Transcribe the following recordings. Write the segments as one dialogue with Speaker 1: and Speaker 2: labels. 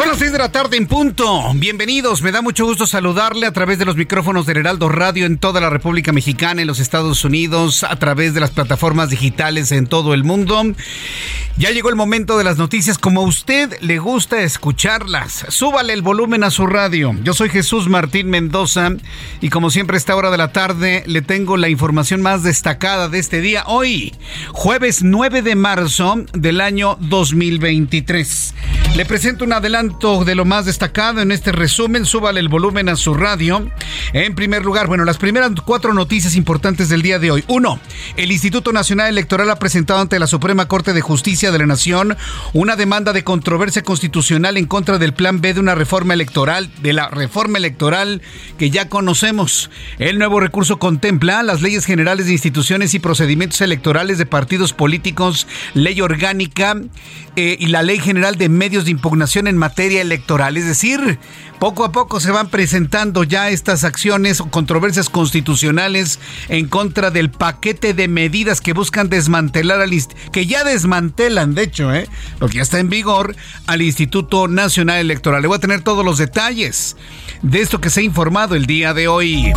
Speaker 1: Son 6 de la tarde en punto. Bienvenidos. Me da mucho gusto saludarle a través de los micrófonos del Heraldo Radio en toda la República Mexicana, en los Estados Unidos, a través de las plataformas digitales en todo el mundo. Ya llegó el momento de las noticias como a usted le gusta escucharlas. Súbale el volumen a su radio. Yo soy Jesús Martín Mendoza y como siempre a esta hora de la tarde le tengo la información más destacada de este día. Hoy, jueves 9 de marzo del año 2023. Le presento un adelanto de lo más destacado en este resumen. Súbale el volumen a su radio. En primer lugar, bueno, las primeras cuatro noticias importantes del día de hoy. Uno, el Instituto Nacional Electoral ha presentado ante la Suprema Corte de Justicia de la Nación una demanda de controversia constitucional en contra del Plan B de una reforma electoral, de la reforma electoral que ya conocemos. El nuevo recurso contempla las leyes generales de instituciones y procedimientos electorales de partidos políticos, ley orgánica eh, y la ley general de medios de impugnación en materia electoral. Es decir, poco a poco se van presentando ya estas acciones o controversias constitucionales en contra del paquete de medidas que buscan desmantelar al que ya desmantelan, de hecho, ¿eh? lo que ya está en vigor, al Instituto Nacional Electoral. Le voy a tener todos los detalles de esto que se ha informado el día de hoy.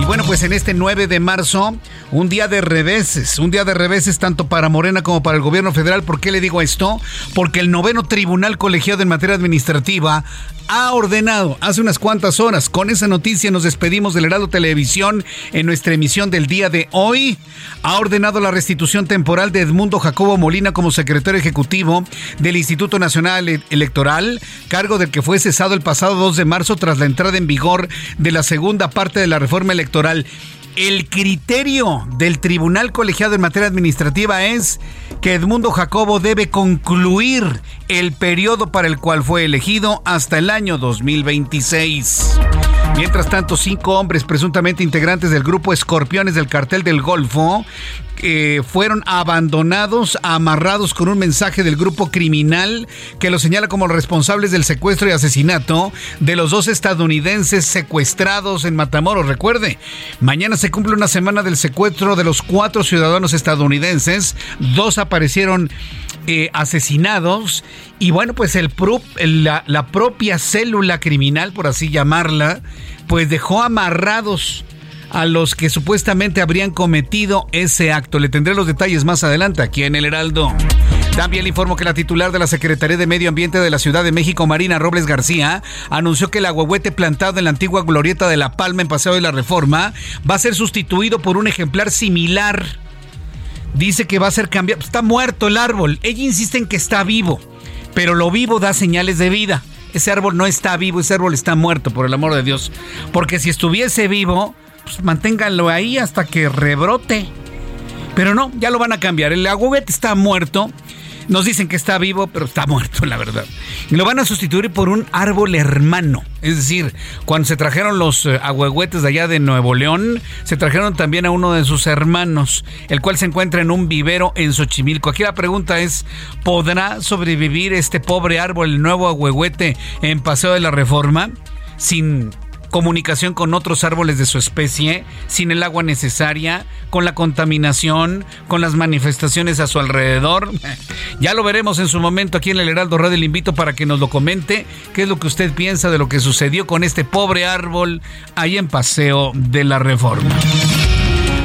Speaker 1: Y bueno, pues en este 9 de marzo, un día de reveses, un día de reveses tanto para Morena como para el gobierno federal. ¿Por qué le digo esto? Porque el noveno tribunal colegiado en materia administrativa ha ordenado hace unas cuantas horas. Con esa noticia nos despedimos del Heraldo Televisión en nuestra emisión del día de hoy. Ha ordenado la restitución temporal de Edmundo Jacobo Molina como secretario ejecutivo del Instituto Nacional Electoral, cargo del que fue cesado el pasado 2 de marzo tras la entrada en vigor de la segunda parte de la reforma electoral. El criterio del Tribunal Colegiado en materia administrativa es que Edmundo Jacobo debe concluir el periodo para el cual fue elegido hasta el año 2026. Mientras tanto, cinco hombres presuntamente integrantes del grupo Escorpiones del Cartel del Golfo eh, fueron abandonados, amarrados con un mensaje del grupo criminal que los señala como responsables del secuestro y asesinato de los dos estadounidenses secuestrados en Matamoros. Recuerde, mañana se cumple una semana del secuestro de los cuatro ciudadanos estadounidenses. Dos aparecieron eh, asesinados y bueno, pues el, la, la propia célula criminal, por así llamarla, pues dejó amarrados a los que supuestamente habrían cometido ese acto. Le tendré los detalles más adelante aquí en el Heraldo. También le informo que la titular de la Secretaría de Medio Ambiente de la Ciudad de México, Marina Robles García, anunció que el aguahuete plantado en la antigua glorieta de La Palma en Paseo de la Reforma va a ser sustituido por un ejemplar similar. Dice que va a ser cambiado. Está muerto el árbol. Ella insiste en que está vivo, pero lo vivo da señales de vida. Ese árbol no está vivo, ese árbol está muerto, por el amor de Dios. Porque si estuviese vivo, pues manténganlo ahí hasta que rebrote. Pero no, ya lo van a cambiar. El aguahuete está muerto. Nos dicen que está vivo, pero está muerto, la verdad. Y lo van a sustituir por un árbol hermano. Es decir, cuando se trajeron los eh, aguahuetes de allá de Nuevo León, se trajeron también a uno de sus hermanos, el cual se encuentra en un vivero en Xochimilco. Aquí la pregunta es, ¿podrá sobrevivir este pobre árbol, el nuevo aguahuete, en Paseo de la Reforma? Sin comunicación con otros árboles de su especie, sin el agua necesaria, con la contaminación, con las manifestaciones a su alrededor. Ya lo veremos en su momento aquí en el Heraldo Radio. Le invito para que nos lo comente qué es lo que usted piensa de lo que sucedió con este pobre árbol ahí en Paseo de la Reforma.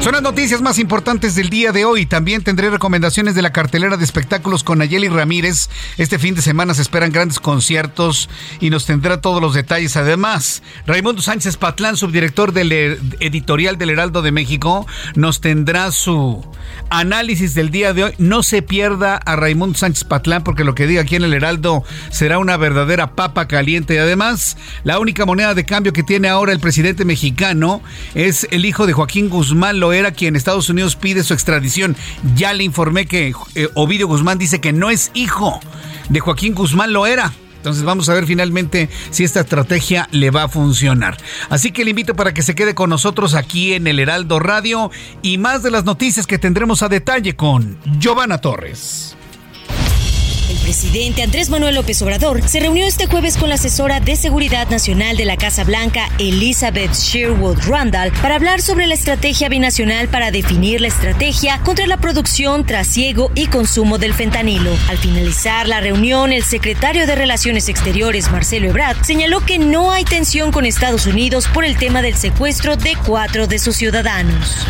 Speaker 1: Son las noticias más importantes del día de hoy. También tendré recomendaciones de la cartelera de espectáculos con Nayeli Ramírez. Este fin de semana se esperan grandes conciertos y nos tendrá todos los detalles. Además, Raimundo Sánchez Patlán, subdirector del editorial del Heraldo de México, nos tendrá su análisis del día de hoy. No se pierda a Raimundo Sánchez Patlán porque lo que diga aquí en el Heraldo será una verdadera papa caliente. Y además, la única moneda de cambio que tiene ahora el presidente mexicano es el hijo de Joaquín Guzmán era quien Estados Unidos pide su extradición. Ya le informé que eh, Ovidio Guzmán dice que no es hijo de Joaquín Guzmán lo era. Entonces vamos a ver finalmente si esta estrategia le va a funcionar. Así que le invito para que se quede con nosotros aquí en el Heraldo Radio y más de las noticias que tendremos a detalle con Giovanna Torres.
Speaker 2: El presidente Andrés Manuel López Obrador se reunió este jueves con la asesora de Seguridad Nacional de la Casa Blanca, Elizabeth Sherwood Randall, para hablar sobre la estrategia binacional para definir la estrategia contra la producción, trasiego y consumo del fentanilo. Al finalizar la reunión, el secretario de Relaciones Exteriores, Marcelo Ebrard, señaló que no hay tensión con Estados Unidos por el tema del secuestro de cuatro de sus ciudadanos.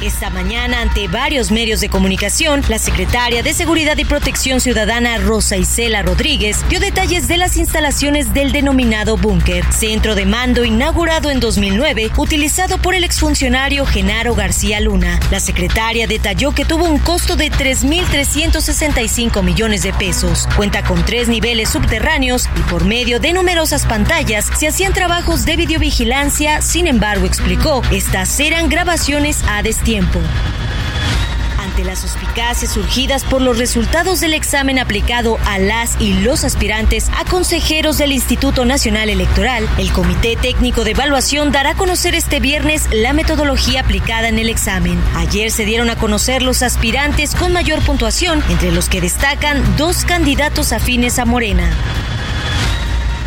Speaker 2: Esta mañana, ante varios medios de comunicación, la secretaria de Seguridad y Protección Ciudadana, Rosa Isela Rodríguez, dio detalles de las instalaciones del denominado búnker, centro de mando inaugurado en 2009, utilizado por el exfuncionario Genaro García Luna. La secretaria detalló que tuvo un costo de 3.365 millones de pesos. Cuenta con tres niveles subterráneos y por medio de numerosas pantallas se hacían trabajos de videovigilancia. Sin embargo, explicó, estas eran grabaciones a destino tiempo. Ante las suspicacias surgidas por los resultados del examen aplicado a las y los aspirantes a consejeros del Instituto Nacional Electoral, el Comité Técnico de Evaluación dará a conocer este viernes la metodología aplicada en el examen. Ayer se dieron a conocer los aspirantes con mayor puntuación, entre los que destacan dos candidatos afines a Morena.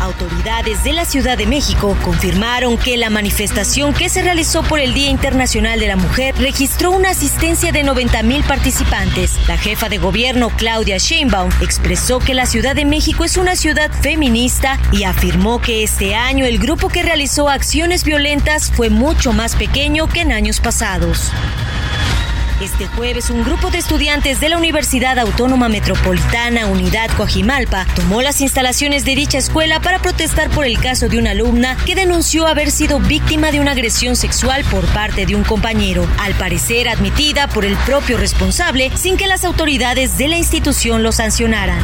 Speaker 2: Autoridades de la Ciudad de México confirmaron que la manifestación que se realizó por el Día Internacional de la Mujer registró una asistencia de 90 mil participantes. La jefa de gobierno, Claudia Sheinbaum, expresó que la Ciudad de México es una ciudad feminista y afirmó que este año el grupo que realizó acciones violentas fue mucho más pequeño que en años pasados. Este jueves, un grupo de estudiantes de la Universidad Autónoma Metropolitana Unidad Coajimalpa tomó las instalaciones de dicha escuela para protestar por el caso de una alumna que denunció haber sido víctima de una agresión sexual por parte de un compañero, al parecer admitida por el propio responsable sin que las autoridades de la institución lo sancionaran.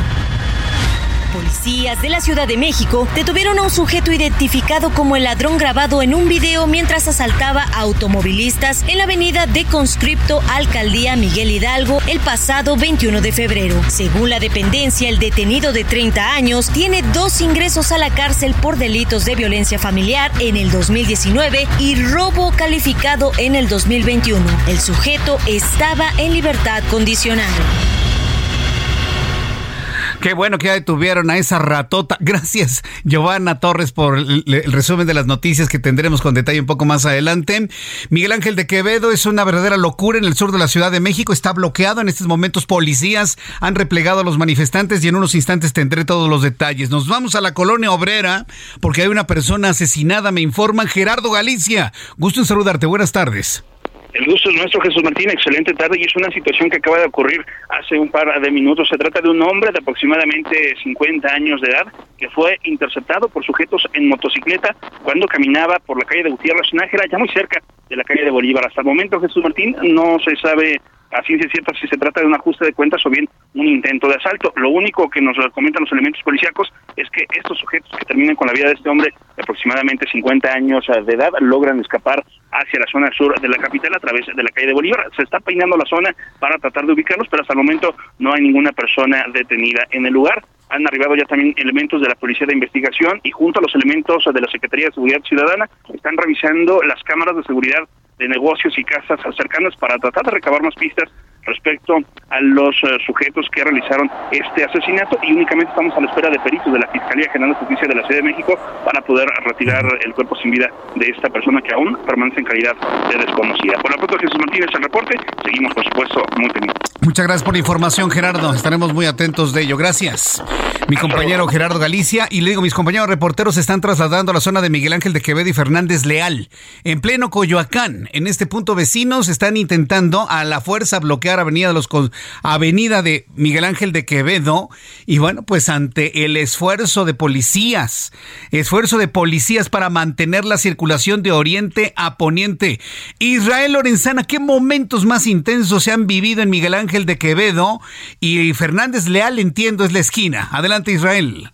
Speaker 2: Policías de la Ciudad de México detuvieron a un sujeto identificado como el ladrón grabado en un video mientras asaltaba a automovilistas en la avenida de Conscripto Alcaldía Miguel Hidalgo el pasado 21 de febrero. Según la dependencia, el detenido de 30 años tiene dos ingresos a la cárcel por delitos de violencia familiar en el 2019 y robo calificado en el 2021. El sujeto estaba en libertad condicional.
Speaker 1: Qué bueno que ya detuvieron a esa ratota. Gracias, Giovanna Torres, por el, resumen de las noticias que tendremos con detalle un poco más adelante. Miguel Ángel de Quevedo es una verdadera locura en el sur de la Ciudad de México. Está bloqueado en estos momentos. Policías han replegado a los manifestantes y en unos instantes tendré todos los detalles. Nos vamos a la colonia obrera porque hay una persona asesinada, me informan. Gerardo Galicia, gusto en saludarte. Buenas tardes.
Speaker 3: El gusto es nuestro, Jesús Martín. Excelente tarde. Y es una situación que acaba de ocurrir hace un par de minutos. Se trata de un hombre de aproximadamente 50 años de edad que fue interceptado por sujetos en motocicleta cuando caminaba por la calle de Gutiérrez Nájera, ya muy cerca de la calle de Bolívar. Hasta el momento, Jesús Martín, no se sabe a ciencia cierta si se trata de un ajuste de cuentas o bien un intento de asalto. Lo único que nos comentan los elementos policíacos es que estos sujetos que terminan con la vida de este hombre de aproximadamente 50 años de edad logran escapar hacia la zona sur de la capital a través de la calle de Bolívar. Se está peinando la zona para tratar de ubicarlos, pero hasta el momento no hay ninguna persona detenida en el lugar. Han arribado ya también elementos de la Policía de Investigación y junto a los elementos de la Secretaría de Seguridad Ciudadana están revisando las cámaras de seguridad de negocios y casas cercanas para tratar de recabar más pistas respecto a los eh, sujetos que realizaron este asesinato y únicamente estamos a la espera de peritos de la Fiscalía General de Justicia de la Ciudad de México para poder retirar el cuerpo sin vida de esta persona que aún permanece en calidad de desconocida. Por la pronto, Jesús Martínez, el reporte. Seguimos, por supuesto, muy pendientes.
Speaker 1: Muchas gracias por la información, Gerardo. Estaremos muy atentos de ello. Gracias. Mi compañero Gerardo Galicia y le digo, mis compañeros reporteros se están trasladando a la zona de Miguel Ángel de Quevedo y Fernández Leal, en pleno Coyoacán. En este punto vecinos están intentando a la fuerza bloquear Avenida de los Avenida de Miguel Ángel de Quevedo y bueno, pues ante el esfuerzo de policías, esfuerzo de policías para mantener la circulación de oriente a poniente. Israel Lorenzana, ¿qué momentos más intensos se han vivido en Miguel Ángel de Quevedo y Fernández Leal, entiendo, es la esquina? Adelante, Israel.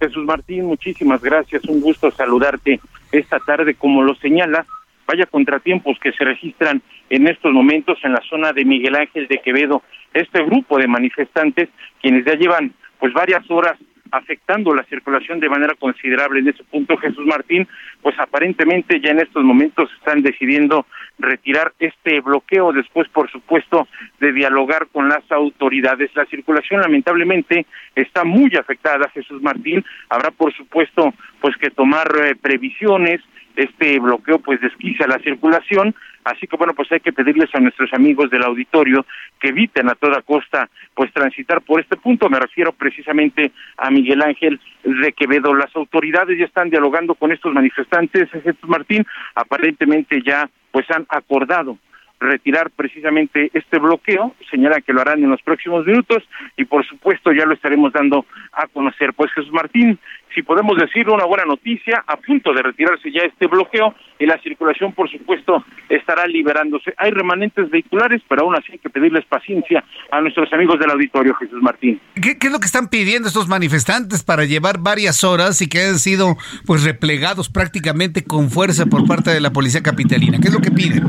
Speaker 4: Jesús Martín, muchísimas gracias. Un gusto saludarte esta tarde. Como lo señala, vaya contratiempos que se registran en estos momentos en la zona de Miguel Ángel de Quevedo. Este grupo de manifestantes, quienes ya llevan pues varias horas afectando la circulación de manera considerable en ese punto, Jesús Martín, pues aparentemente ya en estos momentos están decidiendo retirar este bloqueo después, por supuesto, de dialogar con las autoridades. La circulación lamentablemente está muy afectada, Jesús Martín. Habrá, por supuesto, pues que tomar eh, previsiones. Este bloqueo pues desquicia la circulación Así que bueno, pues hay que pedirles a nuestros amigos del auditorio que eviten a toda costa pues transitar por este punto. Me refiero precisamente a Miguel Ángel de Quevedo. Las autoridades ya están dialogando con estos manifestantes, Jesús Martín, aparentemente ya pues han acordado retirar precisamente este bloqueo, señalan que lo harán en los próximos minutos y por supuesto ya lo estaremos dando a conocer. Pues Jesús Martín, si podemos decir una buena noticia, a punto de retirarse ya este bloqueo y la circulación por supuesto estará liberándose. Hay remanentes vehiculares, pero aún así hay que pedirles paciencia a nuestros amigos del auditorio, Jesús Martín.
Speaker 1: ¿Qué, qué es lo que están pidiendo estos manifestantes para llevar varias horas y que han sido pues replegados prácticamente con fuerza por parte de la policía capitalina? ¿Qué es lo que piden?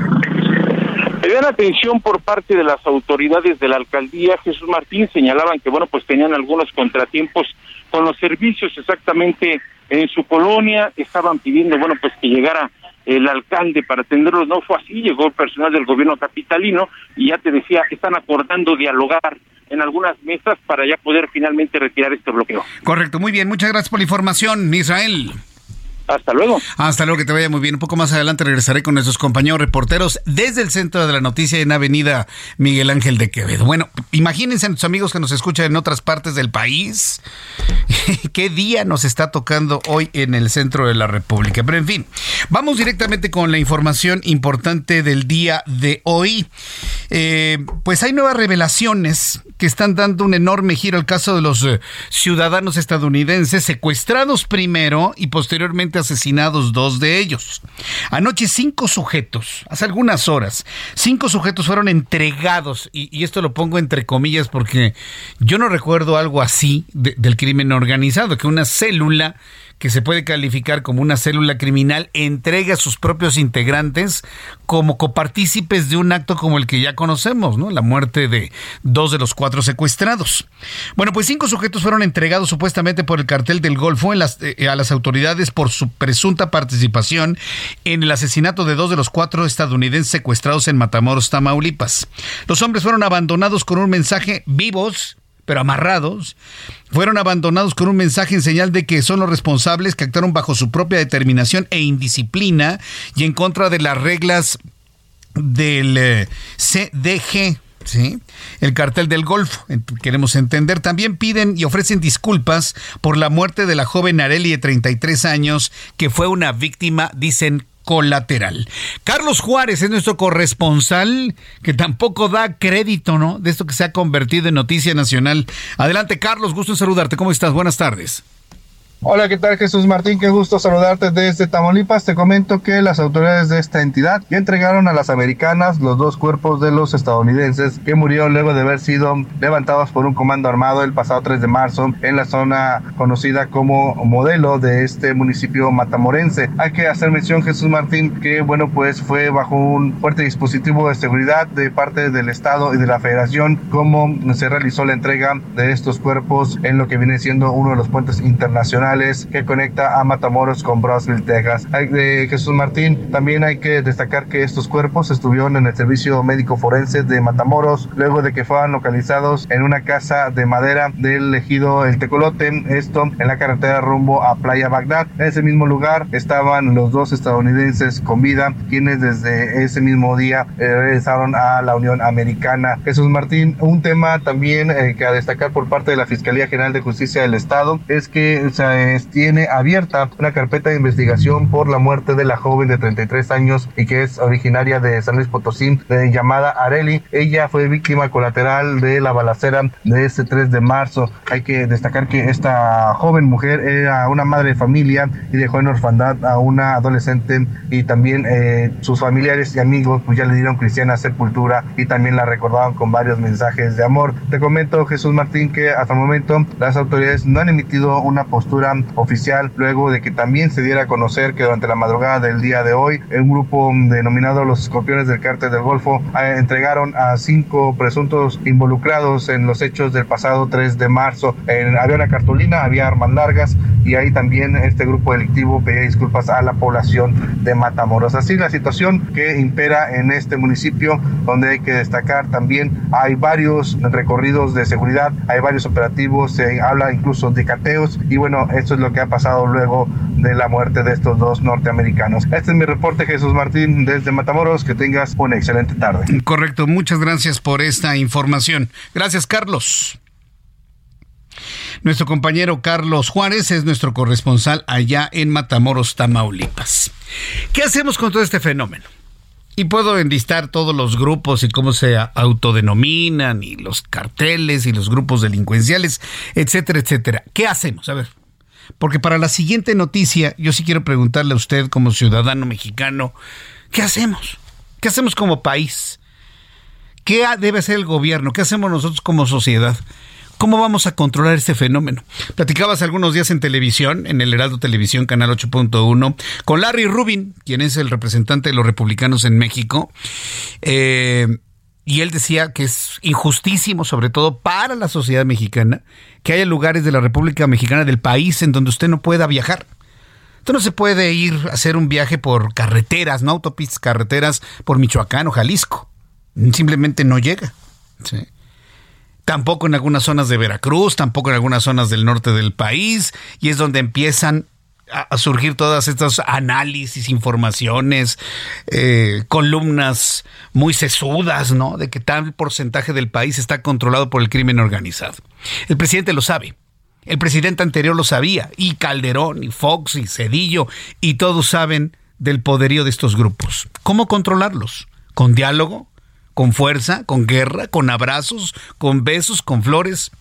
Speaker 4: Pedían atención por parte de las autoridades de la alcaldía. Jesús Martín señalaban que, bueno, pues tenían algunos contratiempos con los servicios exactamente en su colonia. Estaban pidiendo, bueno, pues que llegara el alcalde para atenderlos. No fue así, llegó el personal del gobierno capitalino y ya te decía, están acordando dialogar en algunas mesas para ya poder finalmente retirar este bloqueo.
Speaker 1: Correcto, muy bien. Muchas gracias por la información, Israel.
Speaker 4: Hasta luego.
Speaker 1: Hasta luego, que te vaya muy bien. Un poco más adelante regresaré con nuestros compañeros reporteros desde el centro de la noticia en Avenida Miguel Ángel de Quevedo. Bueno, imagínense a nuestros amigos que nos escuchan en otras partes del país. ¿Qué día nos está tocando hoy en el centro de la República? Pero en fin, vamos directamente con la información importante del día de hoy. Eh, pues hay nuevas revelaciones que están dando un enorme giro al caso de los eh, ciudadanos estadounidenses secuestrados primero y posteriormente asesinados dos de ellos. Anoche cinco sujetos, hace algunas horas, cinco sujetos fueron entregados, y, esto lo pongo entre comillas porque yo no recuerdo algo así del crimen organizado, que una célula que se puede calificar como una célula criminal entrega a sus propios integrantes como copartícipes de un acto como el que ya conocemos, ¿no? La muerte de dos de los cuatro secuestrados. Bueno, pues cinco sujetos fueron entregados supuestamente por el cartel del Golfo eh, a las autoridades por su presunta participación en el asesinato de dos de los cuatro estadounidenses secuestrados en Matamoros, Tamaulipas. Los hombres fueron abandonados con un mensaje vivos pero amarrados, fueron abandonados con un mensaje en señal de que son los responsables que actuaron bajo su propia determinación e indisciplina y en contra de las reglas del eh, CDG. ¿Sí? El cartel del Golfo, queremos entender. También piden y ofrecen disculpas por la muerte de la joven Areli de 33 años, que fue una víctima, dicen, colateral. Carlos Juárez es nuestro corresponsal que tampoco da crédito, ¿no? De esto que se ha convertido en noticia nacional. Adelante, Carlos, gusto en saludarte. ¿Cómo estás? Buenas tardes.
Speaker 5: Hola, ¿qué tal Jesús Martín? Qué gusto saludarte desde Tamaulipas. Te comento que las autoridades de esta entidad ya entregaron a las americanas los dos cuerpos de los estadounidenses que murieron luego de haber sido levantados por un comando armado el pasado 3 de marzo en la zona conocida como modelo de este municipio matamorense. Hay que hacer mención Jesús Martín que bueno pues fue bajo un fuerte dispositivo de seguridad de parte del Estado y de la Federación como se realizó la entrega de estos cuerpos en lo que viene siendo uno de los puentes internacionales que conecta a Matamoros con Brownsville, Texas. De Jesús Martín, también hay que destacar que estos cuerpos estuvieron en el servicio médico forense de Matamoros luego de que fueran localizados en una casa de madera del ejido El Tecolote, esto en la carretera rumbo a Playa Bagdad. En ese mismo lugar estaban los dos estadounidenses con vida, quienes desde ese mismo día eh, regresaron a la Unión Americana. Jesús Martín, un tema también eh, que a destacar por parte de la Fiscalía General de Justicia del Estado es que se tiene abierta una carpeta de investigación por la muerte de la joven de 33 años y que es originaria de San Luis Potosí, de llamada Areli. Ella fue víctima colateral de la balacera de este 3 de marzo. Hay que destacar que esta joven mujer era una madre de familia y dejó en orfandad a una adolescente y también eh, sus familiares y amigos pues ya le dieron cristiana sepultura y también la recordaban con varios mensajes de amor. Te comento Jesús Martín que hasta el momento las autoridades no han emitido una postura oficial luego de que también se diera a conocer que durante la madrugada del día de hoy un grupo denominado los escorpiones del cártel del Golfo eh, entregaron a cinco presuntos involucrados en los hechos del pasado 3 de marzo. En, había una cartulina, había armas largas y ahí también este grupo delictivo pedía disculpas a la población de Matamoros. Así la situación que impera en este municipio donde hay que destacar también hay varios recorridos de seguridad, hay varios operativos, se habla incluso de cateos y bueno, esto es lo que ha pasado luego de la muerte de estos dos norteamericanos. Este es mi reporte Jesús Martín desde Matamoros, que tengas una excelente tarde.
Speaker 1: Correcto, muchas gracias por esta información. Gracias Carlos. Nuestro compañero Carlos Juárez es nuestro corresponsal allá en Matamoros, Tamaulipas. ¿Qué hacemos con todo este fenómeno? Y puedo enlistar todos los grupos y cómo se autodenominan, y los carteles y los grupos delincuenciales, etcétera, etcétera. ¿Qué hacemos? A ver. Porque para la siguiente noticia, yo sí quiero preguntarle a usted como ciudadano mexicano, ¿qué hacemos? ¿Qué hacemos como país? ¿Qué debe hacer el gobierno? ¿Qué hacemos nosotros como sociedad? ¿Cómo vamos a controlar este fenómeno? Platicabas algunos días en televisión, en el Heraldo Televisión, Canal 8.1, con Larry Rubin, quien es el representante de los republicanos en México. Eh, y él decía que es injustísimo, sobre todo para la sociedad mexicana, que haya lugares de la República Mexicana del país en donde usted no pueda viajar. Usted no se puede ir a hacer un viaje por carreteras, no autopistas, carreteras por Michoacán o Jalisco. Simplemente no llega. ¿sí? tampoco en algunas zonas de Veracruz, tampoco en algunas zonas del norte del país, y es donde empiezan a, surgir todas estas análisis, informaciones, eh, columnas muy sesudas, ¿no? De que tal porcentaje del país está controlado por el crimen organizado. El presidente lo sabe. El presidente anterior lo sabía, y Calderón, y Fox, y Cedillo, y todos saben del poderío de estos grupos. ¿Cómo controlarlos? ¿Con diálogo? con fuerza, con guerra, con abrazos, con besos, con flores.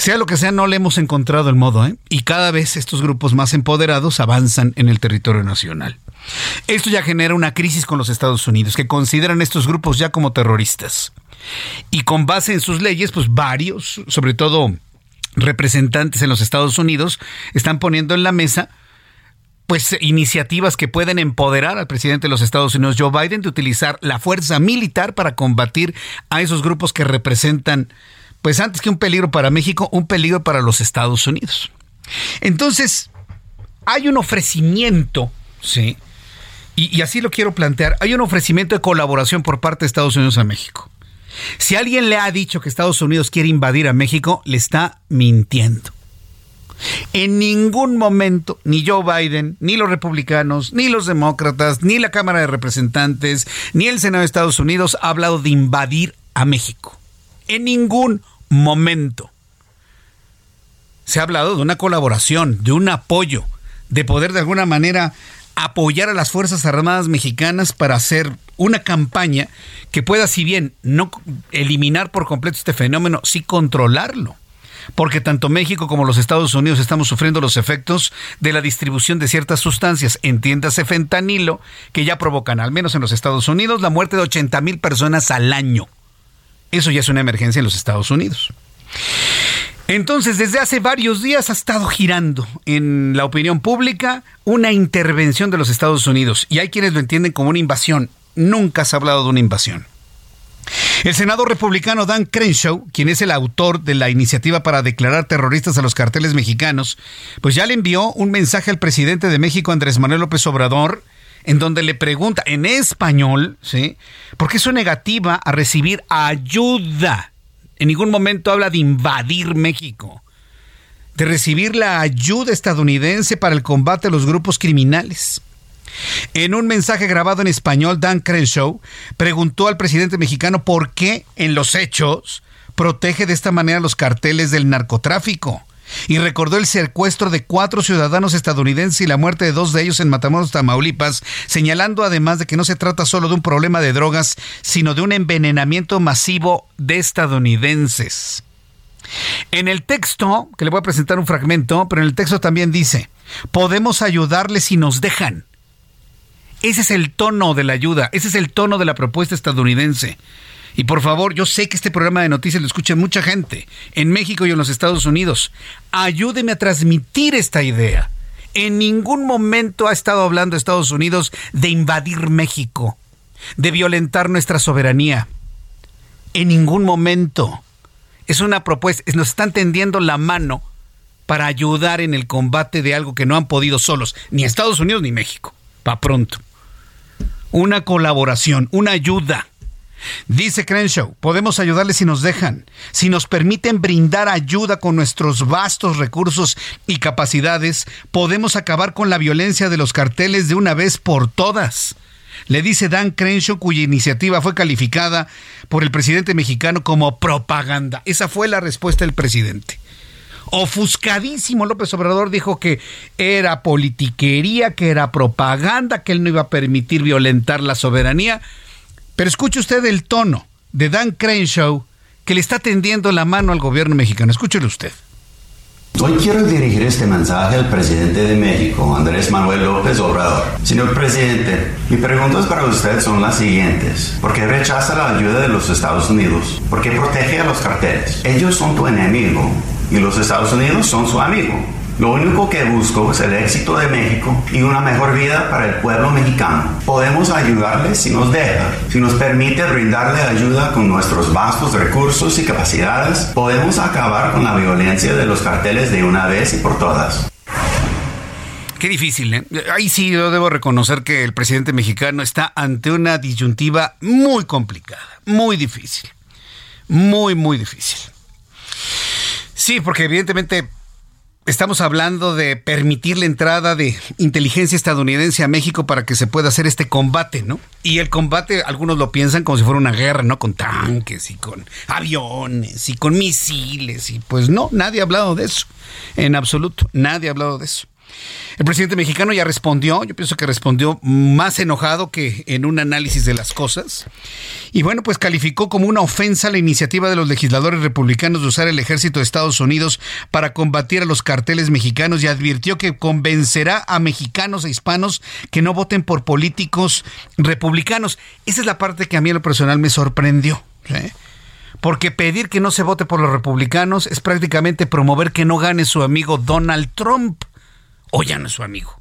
Speaker 1: Sea lo que sea, no le hemos encontrado el modo, ¿eh? Y cada vez estos grupos más empoderados avanzan en el territorio nacional. Esto ya genera una crisis con los Estados Unidos, que consideran estos grupos ya como terroristas. Y con base en sus leyes, pues varios, sobre todo representantes en los Estados Unidos, están poniendo en la mesa pues iniciativas que pueden empoderar al presidente de los Estados Unidos Joe Biden de utilizar la fuerza militar para combatir a esos grupos que representan pues antes que un peligro para México, un peligro para los Estados Unidos. Entonces, hay un ofrecimiento, ¿sí? Y, y, así lo quiero plantear, hay un ofrecimiento de colaboración por parte de Estados Unidos a México. Si alguien le ha dicho que Estados Unidos quiere invadir a México, le está mintiendo. En ningún momento, ni Joe Biden, ni los republicanos, ni los demócratas, ni la Cámara de Representantes, ni el Senado de Estados Unidos ha hablado de invadir a México. En ningún momento. Se ha hablado de una colaboración, de un apoyo, de poder de alguna manera apoyar a las Fuerzas Armadas mexicanas para hacer una campaña que pueda, si bien no eliminar por completo este fenómeno, sí controlarlo porque tanto México como los Estados Unidos estamos sufriendo los efectos de la distribución de ciertas sustancias, entiéndase fentanilo, que ya provocan, al menos en los Estados Unidos, la muerte de 80 mil personas al año. Eso ya es una emergencia en los Estados Unidos. Entonces, desde hace varios días ha estado girando en la opinión pública una intervención de los Estados Unidos y hay quienes lo entienden como una invasión. Nunca se ha hablado de una invasión. El senador republicano Dan Crenshaw, quien es el autor de la iniciativa para declarar terroristas a los carteles mexicanos, pues ya le envió un mensaje al presidente de México, Andrés Manuel López Obrador, en donde le pregunta en español, ¿sí? ¿Por qué su negativa a recibir ayuda? En ningún momento habla de invadir México, de recibir la ayuda estadounidense para el combate a los grupos criminales. En un mensaje grabado en español, Dan Crenshaw preguntó al presidente mexicano por qué en los hechos protege de esta manera los carteles del narcotráfico. Y recordó el secuestro de cuatro ciudadanos estadounidenses y la muerte de dos de ellos en Matamoros, Tamaulipas, señalando además de que no se trata solo de un problema de drogas, sino de un envenenamiento masivo de estadounidenses. En el texto, que le voy a presentar un fragmento, pero en el texto también dice, podemos ayudarles si nos dejan. Ese es el tono de la ayuda, ese es el tono de la propuesta estadounidense. Y por favor, yo sé que este programa de noticias lo escucha mucha gente en México y en los Estados Unidos. Ayúdeme a transmitir esta idea. En ningún momento ha estado hablando Estados Unidos de invadir México, de violentar nuestra soberanía. En ningún momento. Es una propuesta, nos están tendiendo la mano para ayudar en el combate de algo que no han podido solos, ni Estados Unidos ni México. Pa' pronto una colaboración, una ayuda. Dice Crenshaw, podemos ayudarles si nos dejan, si nos permiten brindar ayuda con nuestros vastos recursos y capacidades, podemos acabar con la violencia de los carteles de una vez por todas. Le dice Dan Crenshaw, cuya iniciativa fue calificada por el presidente mexicano como propaganda. Esa fue la respuesta del presidente. Ofuscadísimo López Obrador dijo que era politiquería, que era propaganda, que él no iba a permitir violentar la soberanía. Pero escuche usted el tono de Dan Crenshaw que le está tendiendo la mano al gobierno mexicano. Escúchelo usted.
Speaker 6: Hoy quiero dirigir este mensaje al presidente de México, Andrés Manuel López Obrador. Señor presidente, mis preguntas para usted son las siguientes. ¿Por qué rechaza la ayuda de los Estados Unidos? ¿Por qué protege a los carteles? Ellos son tu enemigo y los Estados Unidos son su amigo. Lo único que busco es el éxito de México y una mejor vida para el pueblo mexicano. Podemos ayudarles si nos deja, si nos permite brindarle ayuda con nuestros vastos recursos y capacidades. Podemos acabar con la violencia de los carteles de una vez y por todas.
Speaker 1: Qué difícil, ¿eh? Ahí sí yo debo reconocer que el presidente mexicano está ante una disyuntiva muy complicada, muy difícil. Muy, muy difícil. Sí, porque evidentemente estamos hablando de permitir la entrada de inteligencia estadounidense a México para que se pueda hacer este combate, ¿no? Y el combate, algunos lo piensan como si fuera una guerra, ¿no? Con tanques y con aviones y con misiles y pues no, nadie ha hablado de eso, en absoluto, nadie ha hablado de eso. El presidente mexicano ya respondió, yo pienso que respondió más enojado que en un análisis de las cosas. Y bueno, pues calificó como una ofensa la iniciativa de los legisladores republicanos de usar el ejército de Estados Unidos para combatir a los carteles mexicanos y advirtió que convencerá a mexicanos e hispanos que no voten por políticos republicanos. Esa es la parte que a mí en lo personal me sorprendió. Porque pedir que no se vote por los republicanos es prácticamente promover que no gane su amigo Donald Trump o ya no es su amigo.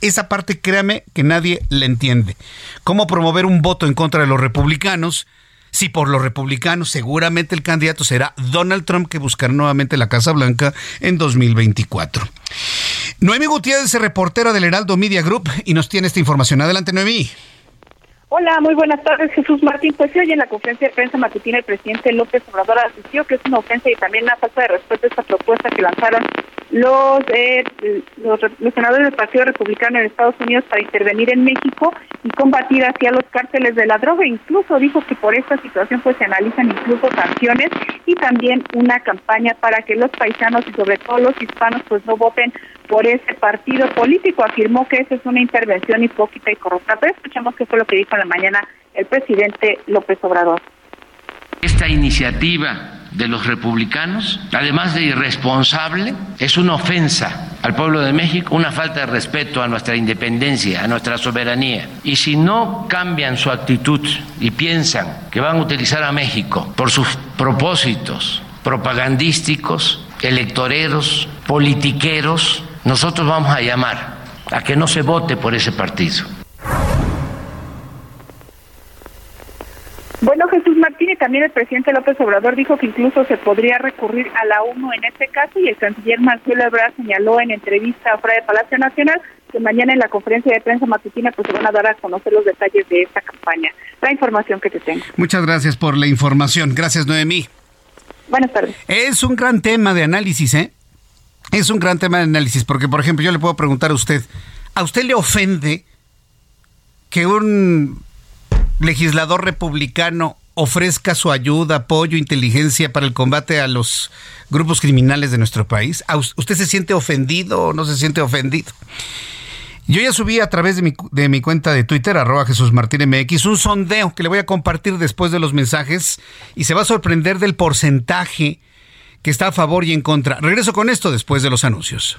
Speaker 1: Esa parte, créame, que nadie le entiende. ¿Cómo promover un voto en contra de los republicanos? Si por los republicanos seguramente el candidato será Donald Trump que buscará nuevamente la Casa Blanca en 2024. Noemí Gutiérrez reportera del Heraldo Media Group y nos tiene esta información. Adelante, Noemí.
Speaker 7: Hola, muy buenas tardes, Jesús Martín. Pues hoy en la conferencia de prensa matutina el presidente López Obrador asistió que es una ofensa y también una falta de respeto a esta propuesta que lanzaron los, eh, los, senadores del Partido Republicano en Estados Unidos para intervenir en México y combatir hacia los cárteles de la droga. Incluso dijo que por esta situación pues se analizan incluso sanciones y también una campaña para que los paisanos y sobre todo los hispanos pues no voten por ese partido político. Afirmó que esa es una intervención hipócrita y corrupta. Pero escuchamos qué fue lo que dijo la mañana el presidente López Obrador.
Speaker 8: Esta iniciativa de los republicanos, además de irresponsable, es una ofensa al pueblo de México, una falta de respeto a nuestra independencia, a nuestra soberanía. Y si no cambian su actitud y piensan que van a utilizar a México por sus propósitos propagandísticos, electoreros, politiqueros, nosotros vamos a llamar a que no se vote por ese partido.
Speaker 7: Bueno, Jesús Martín y también el presidente López Obrador dijo que incluso se podría recurrir a la ONU en este caso y el canciller Marcelo Ebrard señaló en entrevista fuera de Palacio Nacional que mañana en la conferencia de prensa matutina pues se van a dar a conocer los detalles de esta campaña. La información que te tengo.
Speaker 1: Muchas gracias por la información. Gracias, Noemí.
Speaker 7: Buenas tardes.
Speaker 1: Es un gran tema de análisis, ¿eh? Es un gran tema de análisis porque, por ejemplo, yo le puedo preguntar a usted, ¿a usted le ofende que un legislador republicano ofrezca su ayuda, apoyo, inteligencia para el combate a los grupos criminales de nuestro país? ¿Usted se siente ofendido o no se siente ofendido? Yo ya subí a través de mi, cuenta de Twitter, arroba Jesús Martín MX, un sondeo que le voy a compartir después de los mensajes y se va a sorprender del porcentaje que está a favor y en contra. Regreso con esto después de los anuncios.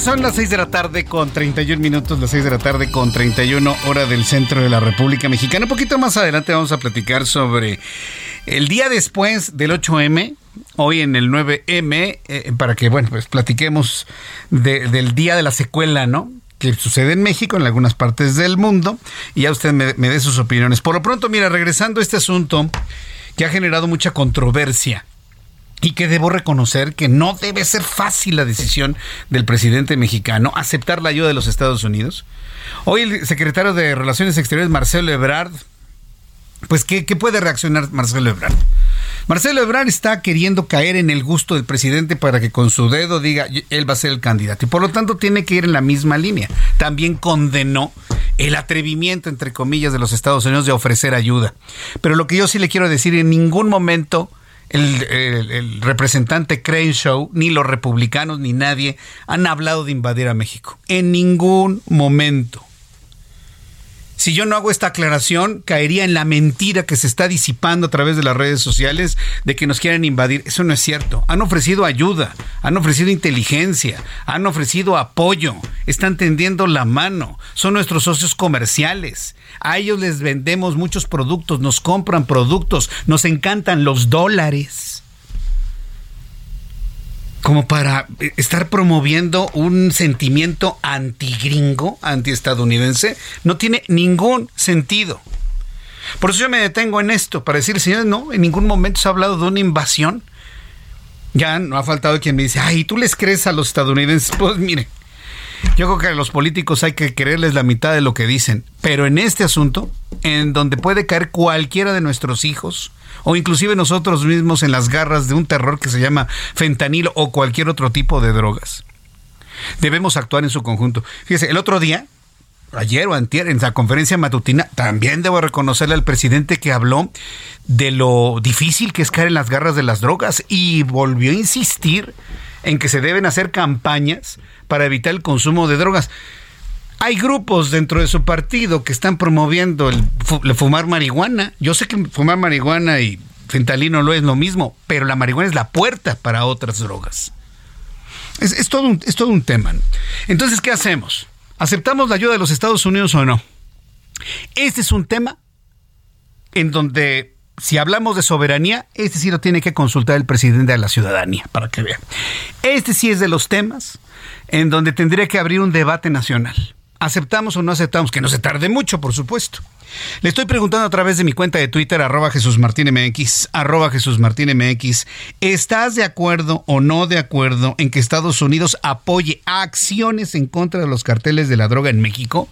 Speaker 1: Son las 6 de la tarde con 31 minutos, las 6 de la tarde con 31 hora del centro de la República Mexicana. Un poquito más adelante vamos a platicar sobre el día después del 8M, hoy en el 9M, eh, para que, bueno, pues platiquemos del día de la secuela, ¿no? que sucede en México, en algunas partes del mundo, y ya usted me, me dé sus opiniones. Por lo pronto, mira, regresando a este asunto que ha generado mucha controversia y que debo reconocer que no debe ser fácil la decisión del presidente mexicano aceptar la ayuda de los Estados Unidos. Hoy el secretario de Relaciones Exteriores, Marcelo Ebrard, pues ¿qué, puede reaccionar Marcelo Ebrard? Marcelo Ebrard está queriendo caer en el gusto del presidente para que con su dedo diga él va a ser el candidato y por lo tanto tiene que ir en la misma línea. También condenó el atrevimiento, entre comillas, de los Estados Unidos de ofrecer ayuda. Pero lo que yo sí le quiero decir, en ningún momento el, representante Crenshaw, ni los republicanos, ni nadie han hablado de invadir a México. En ningún momento. Si yo no hago esta aclaración, caería en la mentira que se está disipando a través de las redes sociales de que nos quieren invadir. Eso no es cierto. Han ofrecido ayuda, han ofrecido inteligencia, han ofrecido apoyo, están tendiendo la mano, son nuestros socios comerciales. A ellos les vendemos muchos productos, nos compran productos, nos encantan los dólares como para eh, estar promoviendo un sentimiento antigringo, antiestadounidense, no tiene ningún sentido. Por eso yo me detengo en esto, para decir, señores, no, en ningún momento se ha hablado de una invasión. Ya no ha faltado quien me dice, ay, ¿tú les crees a los estadounidenses? Pues mire, yo creo que a los políticos hay que creerles la mitad de lo que dicen, pero en este asunto, en donde puede caer cualquiera de nuestros hijos, o inclusive nosotros mismos en las garras de un terror que se llama fentanilo o cualquier otro tipo de drogas. Debemos actuar en su conjunto. Fíjese, el otro día, ayer o antier, en la conferencia matutina, también debo reconocerle al presidente que habló de lo difícil que es caer en las garras de las drogas y volvió a insistir en que se deben hacer campañas para evitar el consumo de drogas. Hay grupos dentro de su partido que están promoviendo el, fumar marihuana. Yo sé que fumar marihuana y fentalino no es lo mismo, pero la marihuana es la puerta para otras drogas. Es, todo, un, es todo un tema. Entonces, ¿qué hacemos? ¿Aceptamos la ayuda de los Estados Unidos o no? Este es un tema en donde si hablamos de soberanía, este sí lo tiene que consultar el presidente de la ciudadanía, para que vean. Este sí es de los temas en donde tendría que abrir un debate nacional. ¿Aceptamos o no aceptamos? Que no se tarde mucho, por supuesto. Le estoy preguntando a través de mi cuenta de Twitter, arroba Jesús Martín MX, arroba Jesús Martín MX, ¿estás de acuerdo o no de acuerdo en que Estados Unidos apoye acciones en contra de los carteles de la droga en México?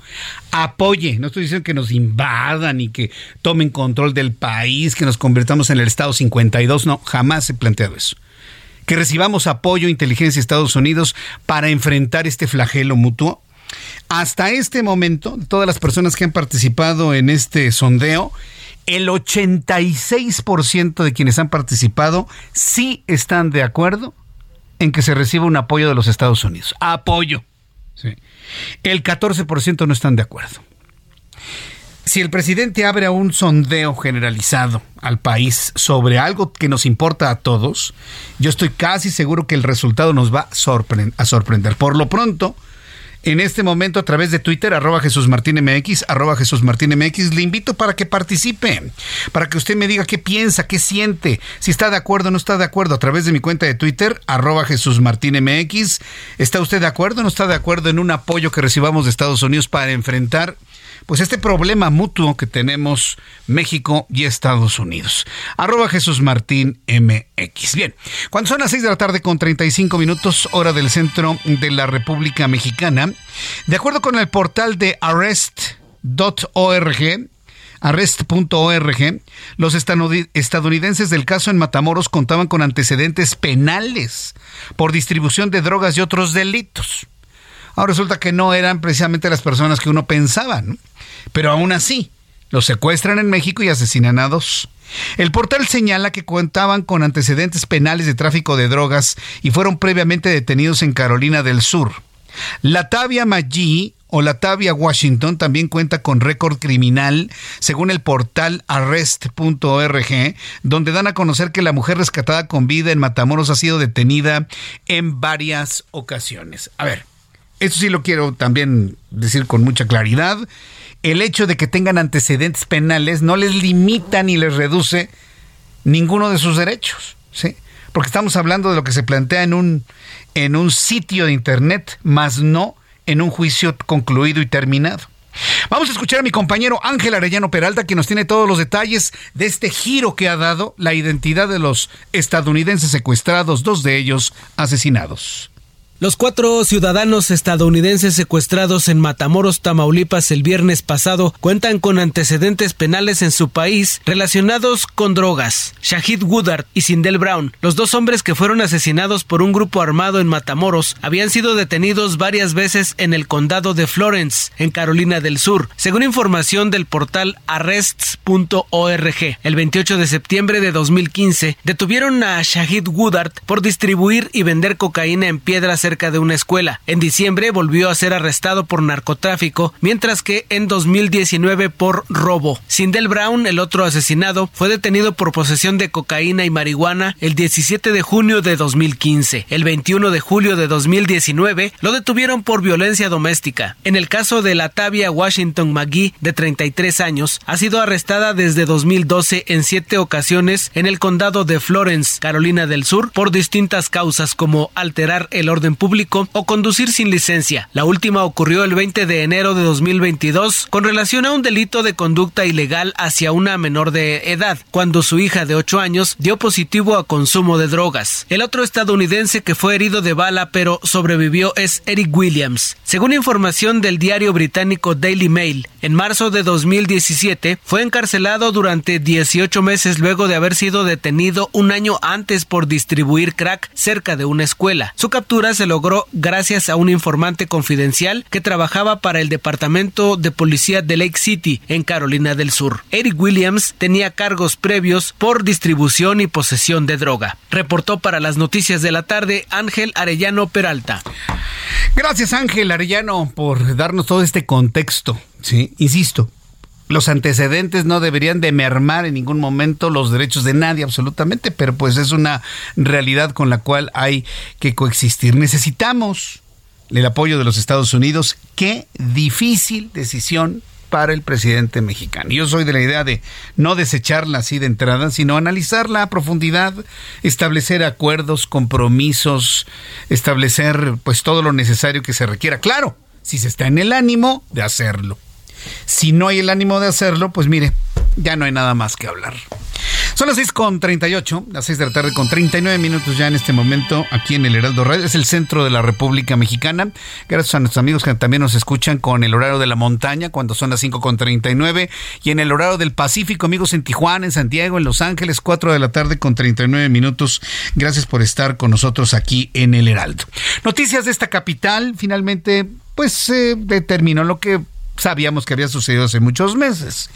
Speaker 1: Apoye, no estoy diciendo que nos invadan y que tomen control del país, que nos convertamos en el Estado 52, no, jamás he planteado eso. Que recibamos apoyo inteligencia de Estados Unidos para enfrentar este flagelo mutuo hasta este momento, todas las personas que han participado en este sondeo, el 86% de quienes han participado sí están de acuerdo en que se reciba un apoyo de los Estados Unidos. Apoyo. El 14% no están de acuerdo. Si el presidente abre un sondeo generalizado al país sobre algo que nos importa a todos, yo estoy casi seguro que el resultado nos va a sorprender. Por lo pronto, en este momento a través de Twitter, arroba Jesús Martín MX, arroba Jesús Martín MX. Le invito para que participe, para que usted me diga qué piensa, qué siente, si está de acuerdo o no está de acuerdo a través de mi cuenta de Twitter, arroba Jesús Martín MX. ¿Está usted de acuerdo o no está de acuerdo en un apoyo que recibamos de Estados Unidos para enfrentar pues este problema mutuo que tenemos México y Estados Unidos. Arroba Jesús Martín MX. Bien, cuando son las 6 de la tarde con 35 minutos, hora del centro de la República Mexicana, de acuerdo con el portal de arrest.org, arrest.org, los estadounidenses del caso en Matamoros contaban con antecedentes penales por distribución de drogas y otros delitos. Ahora resulta que no eran precisamente las personas que uno pensaba, pero aún así, los secuestran en México y asesinan a dos. El portal señala que contaban con antecedentes penales de tráfico de drogas y fueron previamente detenidos en Carolina del Sur. Latavia Maggi o Latavia Washington también cuenta con récord criminal, según el portal arrest.org, donde dan a conocer que la mujer rescatada con vida en Matamoros ha sido detenida en varias ocasiones. A ver, eso sí lo quiero también decir con mucha claridad. El hecho de que tengan antecedentes penales no les limita ni les reduce ninguno de sus derechos, ¿sí? Porque estamos hablando de lo que se plantea en un, en un sitio de internet, más no en un juicio concluido y terminado. Vamos a escuchar a mi compañero Ángel Arellano Peralta, que nos tiene todos los detalles de este giro que ha dado la identidad de los estadounidenses secuestrados, dos de ellos asesinados.
Speaker 9: Los cuatro ciudadanos estadounidenses secuestrados en Matamoros, Tamaulipas el viernes pasado cuentan con antecedentes penales en su país relacionados con drogas. Shahid Woodard y Sindel Brown, los dos hombres que fueron asesinados por un grupo armado en Matamoros, habían sido detenidos varias veces en el condado de Florence, en Carolina del Sur, según información del portal arrests.org. El 28 de septiembre de 2015 detuvieron a Shahid Woodard por distribuir y vender cocaína en piedras cerca de una escuela. En diciembre volvió a ser arrestado por narcotráfico, mientras que en 2019 por robo. Sindel Brown, el otro asesinado, fue detenido por posesión de cocaína y marihuana el 17 de junio de 2015. El 21 de julio de 2019 lo detuvieron por violencia doméstica. En el caso de la Tavia Washington McGee, de 33 años, ha sido arrestada desde 2012 en siete ocasiones en el condado de Florence, Carolina del Sur, por distintas causas como alterar el orden público o conducir sin licencia. La última ocurrió el 20 de enero de 2022 con relación a un delito de conducta ilegal hacia una menor de edad, cuando su hija de 8 años dio positivo a consumo de drogas. El otro estadounidense que fue herido de bala pero sobrevivió es Eric Williams. Según información del diario británico Daily Mail, en marzo de 2017 fue encarcelado durante 18 meses luego de haber sido detenido un año antes por distribuir crack cerca de una escuela. Su captura se logró gracias a un informante confidencial que trabajaba para el Departamento de Policía de Lake City, en Carolina del Sur. Eric Williams tenía cargos previos por distribución y posesión de droga. Reportó para las noticias de la tarde Ángel Arellano Peralta.
Speaker 1: Gracias Ángel Arellano por darnos todo este contexto. Sí, insisto, los antecedentes no deberían de mermar en ningún momento los derechos de nadie absolutamente, pero pues es una realidad con la cual hay que coexistir. Necesitamos el apoyo de los Estados Unidos. Qué difícil decisión para el presidente mexicano. Yo soy de la idea de no desecharla así de entrada, sino analizarla a profundidad, establecer acuerdos, compromisos, establecer pues todo lo necesario que se requiera. Claro, si se está en el ánimo de hacerlo. Si no hay el ánimo de hacerlo, pues mire, ya no hay nada más que hablar. Son las 6 con 38, las 6 de la tarde con 39 minutos ya en este momento aquí en el Heraldo Radio. Es el centro de la República Mexicana. Gracias a nuestros amigos que también nos escuchan con el horario de la montaña cuando son las 5 con 39 y en el horario del Pacífico, amigos en Tijuana, en Santiago, en Los Ángeles, 4 de la tarde con 39 minutos. Gracias por estar con nosotros aquí en el Heraldo. Noticias de esta capital, finalmente, pues se determinó lo que sabíamos que había sucedido hace muchos meses.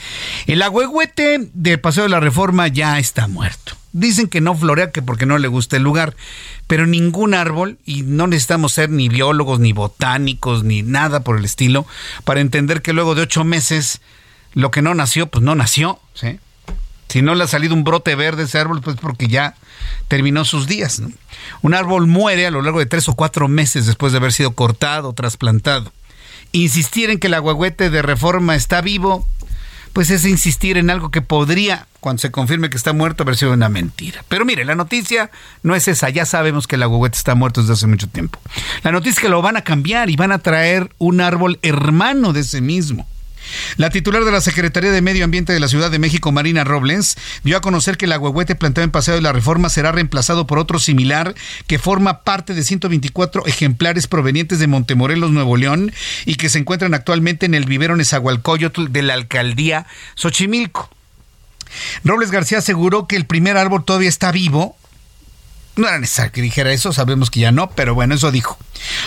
Speaker 1: El agüehuete del Paseo de la Reforma ya está muerto. Dicen que no florea que porque no le gusta el lugar, pero ningún árbol, y no necesitamos ser ni biólogos, ni botánicos, ni nada por el estilo, para entender que luego de ocho meses lo que no nació, pues no nació. Si no le ha salido un brote verde a ese árbol, pues porque ya terminó sus días. Un árbol muere a lo largo de tres o cuatro meses después de haber sido cortado trasplantado insistir en que el agüehuete de reforma está vivo, pues es insistir en algo que podría, cuando se confirme que está muerto, haber sido una mentira. Pero mire, la noticia no es esa, ya sabemos que el agüehuete está muerto desde hace mucho tiempo. La noticia es que lo van a cambiar y van a traer un árbol hermano de ese mismo. La titular de la Secretaría de Medio Ambiente de la Ciudad de México, Marina Robles, dio a conocer que el agüehuete plantado en Paseo de la Reforma será reemplazado por otro similar que forma parte de 124 ejemplares provenientes de Montemorelos, Nuevo León, y que se encuentran actualmente en el vivero Nezahualcóyotl de la alcaldía Xochimilco. Robles García aseguró que el primer árbol todavía está vivo no era necesario que dijera eso, sabemos que ya no, pero bueno, eso dijo.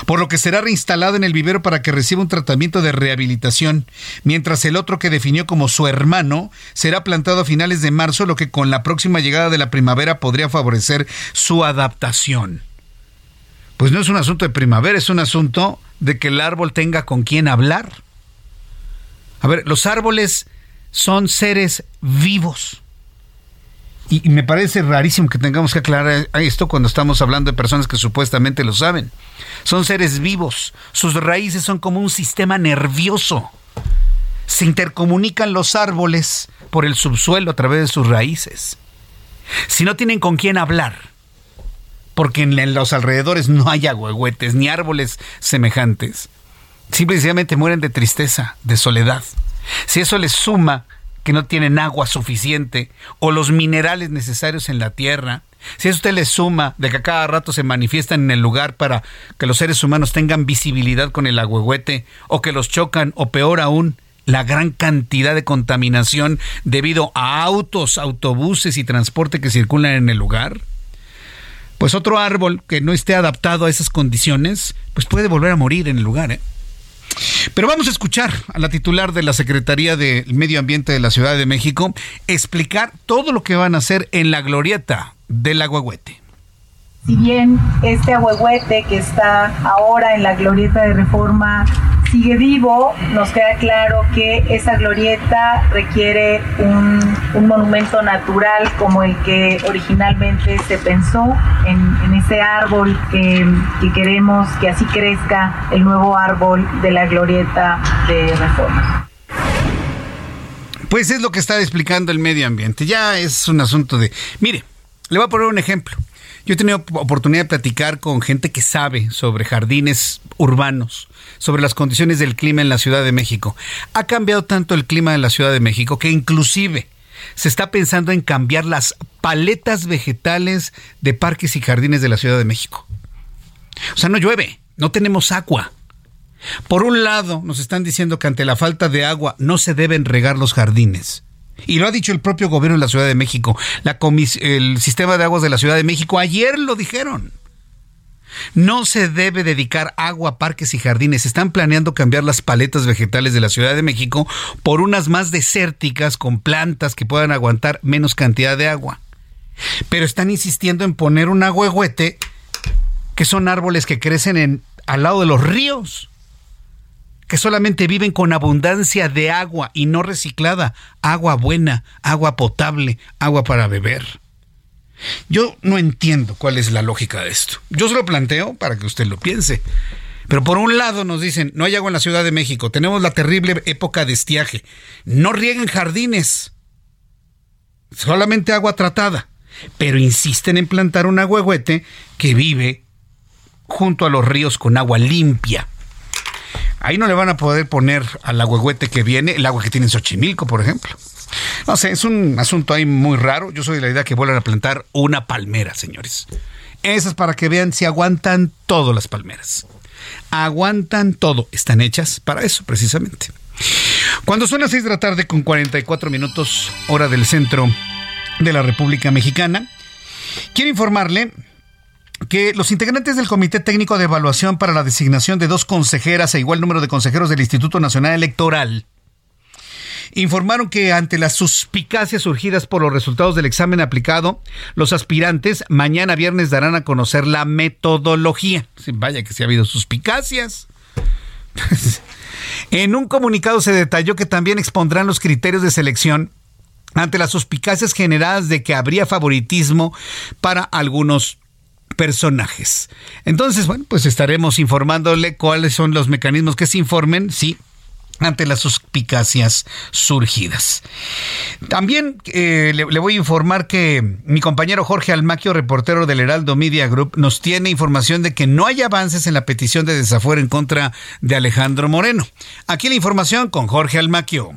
Speaker 1: Por lo que será reinstalado en el vivero para que reciba un tratamiento de rehabilitación, mientras el otro que definió como su hermano será plantado a finales de marzo, lo que con la próxima llegada de la primavera podría favorecer su adaptación. Pues no es un asunto de primavera, es un asunto de que el árbol tenga con quién hablar. A ver, los árboles son seres vivos y, me parece rarísimo que tengamos que aclarar esto cuando estamos hablando de personas que supuestamente lo saben. Son seres vivos, sus raíces son como un sistema nervioso. Se intercomunican los árboles por el subsuelo a través de sus raíces. Si no tienen con quién hablar, porque en los alrededores no hay agüehuetes ni árboles semejantes, simplemente mueren de tristeza, de soledad. Si eso les suma que no tienen agua suficiente o los minerales necesarios en la tierra, si a usted le suma de que a cada rato se manifiestan en el lugar para que los seres humanos tengan visibilidad con el agüehuete o que los chocan o peor aún, la gran cantidad de contaminación debido a autos, autobuses y transporte que circulan en el lugar, pues otro árbol que no esté adaptado a esas condiciones, pues puede volver a morir en el lugar. ¿eh? Pero vamos a escuchar a la titular de la Secretaría del Medio Ambiente de la Ciudad de México explicar todo lo que van a hacer en la glorieta del Agüehuete
Speaker 10: si bien este ahuehuete que está ahora en la glorieta de reforma sigue vivo, nos queda claro que esa glorieta requiere un, monumento natural como el que originalmente se pensó en, ese árbol que, que queremos que así crezca el nuevo árbol de la glorieta de reforma.
Speaker 1: Pues es lo que está explicando el medio ambiente. Ya es un asunto de... Mire, le voy a poner un ejemplo. Yo he tenido oportunidad de platicar con gente que sabe sobre jardines urbanos, sobre las condiciones del clima en la Ciudad de México. Ha cambiado tanto el clima en la Ciudad de México que inclusive se está pensando en cambiar las paletas vegetales de parques y jardines de la Ciudad de México. O sea, no llueve, no tenemos agua. Por un lado, nos están diciendo que ante la falta de agua no se deben regar los jardines. Y lo ha dicho el propio gobierno de la Ciudad de México. La el sistema de aguas de la Ciudad de México ayer lo dijeron. No se debe dedicar agua a parques y jardines. Están planeando cambiar las paletas vegetales de la Ciudad de México por unas más desérticas con plantas que puedan aguantar menos cantidad de agua. Pero están insistiendo en poner un agüehuete que son árboles que crecen en, al lado de los ríos que solamente viven con abundancia de agua y no reciclada, agua buena, agua potable, agua para beber. Yo no entiendo cuál es la lógica de esto. Yo se lo planteo para que usted lo piense. Pero por un lado nos dicen, no hay agua en la Ciudad de México, tenemos la terrible época de estiaje, no rieguen jardines, solamente agua tratada, pero insisten en plantar un agüehuete que vive junto a los ríos con agua limpia. Ahí no le van a poder poner al agüehuete que viene el agua que tiene en Xochimilco, por ejemplo. No sé, es un asunto ahí muy raro. Yo soy de la idea que vuelvan a plantar una palmera, señores. Esas para que vean si aguantan todo las palmeras. Aguantan todo. Están hechas para eso, precisamente. Cuando son las 6 de la tarde con 44 minutos, hora del centro de la República Mexicana, quiero informarle que los integrantes del Comité Técnico de Evaluación para la designación de dos consejeras e igual número de consejeros del Instituto Nacional Electoral informaron que ante las suspicacias surgidas por los resultados del examen aplicado, los aspirantes mañana viernes darán a conocer la metodología. Vaya que se ha habido suspicacias. en un comunicado se detalló que también expondrán los criterios de selección ante las suspicacias generadas de que habría favoritismo para algunos personajes. Entonces, bueno, pues estaremos informándole cuáles son los mecanismos que se informen, sí, ante las suspicacias surgidas. También eh, le, le, voy a informar que mi compañero Jorge Almaquio, reportero del Heraldo Media Group, nos tiene información de que no hay avances en la petición de desafuero en contra de Alejandro Moreno. Aquí la información con Jorge Almaquio.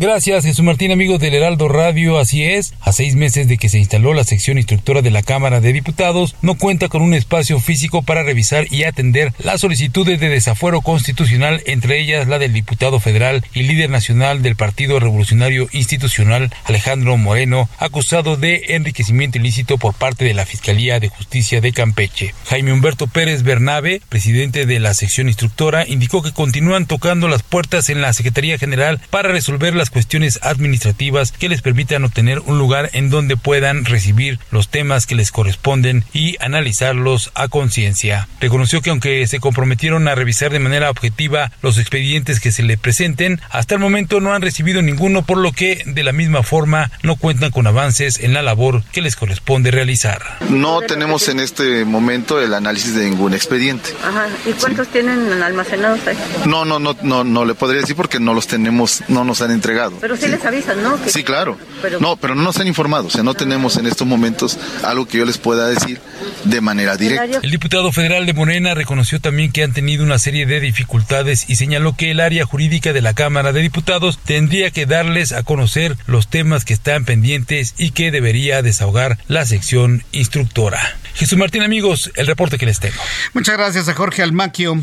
Speaker 11: Gracias, Jesús Martín, amigo del Heraldo Radio. Así es, a seis meses de que se instaló la sección instructora de la Cámara de Diputados, no cuenta con un espacio físico para revisar y atender las solicitudes de desafuero constitucional, entre ellas la del diputado federal y líder nacional del Partido Revolucionario Institucional, Alejandro Moreno, acusado de enriquecimiento ilícito por parte de la Fiscalía de Justicia de Campeche. Jaime Humberto Pérez Bernabe, presidente de la sección instructora, indicó que continúan tocando las puertas en la Secretaría General para resolver las cuestiones administrativas que les permitan obtener un lugar en donde puedan recibir los temas que les corresponden y analizarlos a conciencia. Reconoció que aunque se comprometieron a revisar de manera objetiva los expedientes que se le presenten, hasta el momento no han recibido ninguno, por lo que de la misma forma no cuentan con avances en la labor que les corresponde realizar.
Speaker 12: No tenemos en este momento el análisis de ningún expediente.
Speaker 13: Ajá. ¿Y cuántos sí. tienen almacenados ahí?
Speaker 12: No, no, no, no, no le podría decir porque no los tenemos, no nos han entregado.
Speaker 13: Pero sí, sí, les avisan, ¿no?
Speaker 12: Que... Sí, claro. Pero... No, pero no nos han informado. O sea, no tenemos en estos momentos algo que yo les pueda decir de manera directa.
Speaker 11: El diputado federal de Morena reconoció también que han tenido una serie de dificultades y señaló que el área jurídica de la Cámara de Diputados tendría que darles a conocer los temas que están pendientes y que debería desahogar la sección instructora. Jesús Martín, amigos, el reporte que les tengo.
Speaker 1: Muchas gracias a Jorge Almaquio.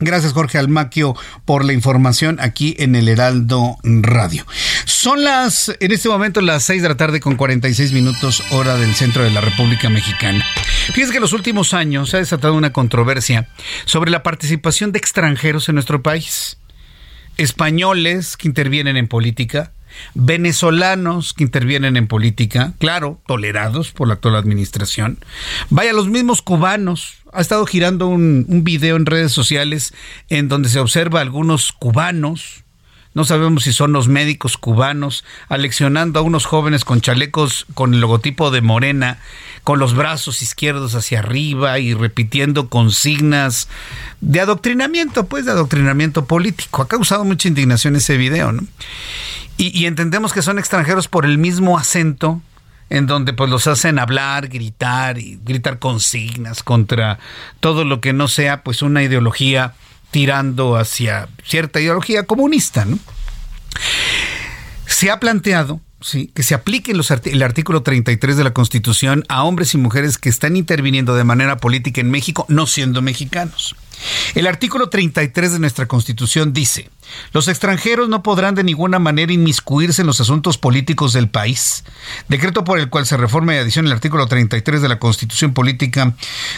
Speaker 1: Gracias Jorge Almaquio por la información aquí en el Heraldo Radio. Son las, en este momento las 6 de la tarde con 46 minutos hora del centro de la República Mexicana. Fíjense que en los últimos años se ha desatado una controversia sobre la participación de extranjeros en nuestro país. Españoles que intervienen en política, venezolanos que intervienen en política, claro, tolerados por la actual administración. Vaya, los mismos cubanos. Ha estado girando un, un video en redes sociales en donde se observa a algunos cubanos no sabemos si son los médicos cubanos, aleccionando a unos jóvenes con chalecos con el logotipo de Morena, con los brazos izquierdos hacia arriba y repitiendo consignas de adoctrinamiento, pues de adoctrinamiento político. Ha causado mucha indignación ese video, ¿no? Y, entendemos que son extranjeros por el mismo acento en donde pues los hacen hablar, gritar y gritar consignas contra todo lo que no sea pues una ideología tirando hacia cierta ideología comunista, ¿no? Se ha planteado Sí, que se aplique los el artículo 33 de la Constitución a hombres y mujeres que están interviniendo de manera política en México no siendo mexicanos. El artículo 33 de nuestra Constitución dice, los extranjeros no podrán de ninguna manera inmiscuirse en los asuntos políticos del país. Decreto por el cual se reforma y adiciona el artículo 33 de la Constitución Política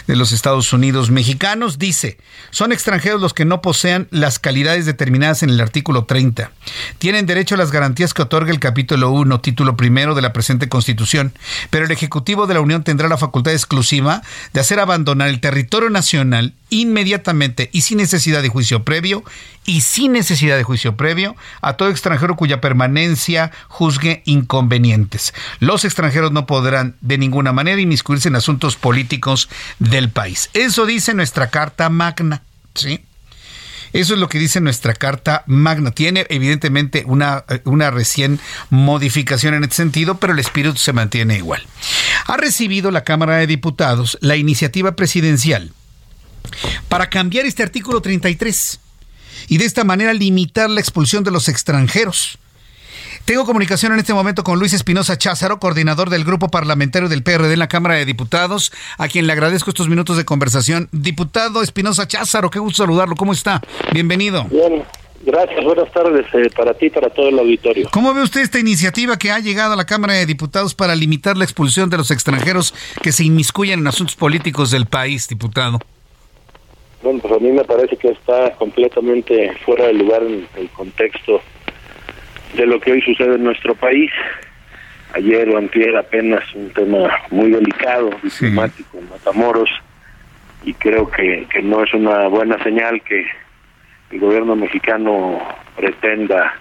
Speaker 1: de los Estados Unidos Mexicanos dice, son extranjeros los que no posean las calidades determinadas en el artículo 30. Tienen derecho a las garantías que otorga el capítulo 1, título primero de la presente Constitución, pero el Ejecutivo de la Unión tendrá la facultad exclusiva de hacer abandonar el territorio nacional inmediatamente y sin necesidad de juicio previo y sin necesidad de juicio previo a todo extranjero cuya permanencia juzgue inconvenientes. Los extranjeros no podrán de ninguna manera inmiscuirse en asuntos políticos del país. Eso dice nuestra Carta Magna. Sí. Eso es lo que dice nuestra carta magna. Tiene evidentemente una, una recién modificación en este sentido, pero el espíritu se mantiene igual. Ha recibido la Cámara de Diputados la iniciativa presidencial para cambiar este artículo 33 y de esta manera limitar la expulsión de los extranjeros. Tengo comunicación en este momento con Luis Espinosa Cházaro, coordinador del grupo parlamentario del PRD en la Cámara de Diputados, a quien le agradezco estos minutos de conversación. Diputado Espinosa Cházaro, qué gusto saludarlo. ¿Cómo está? Bienvenido.
Speaker 14: Bien, gracias. Buenas tardes eh, para ti y para todo el auditorio.
Speaker 1: ¿Cómo ve usted esta iniciativa que ha llegado a la Cámara de Diputados para limitar la expulsión de los extranjeros que se inmiscuyan en asuntos políticos del país, diputado?
Speaker 14: Bueno, pues a mí me parece que está completamente fuera de lugar en el contexto de lo que hoy sucede en nuestro país. Ayer o antier apenas un tema muy delicado, diplomático en Matamoros, y creo que, que no es una buena señal que el gobierno mexicano pretenda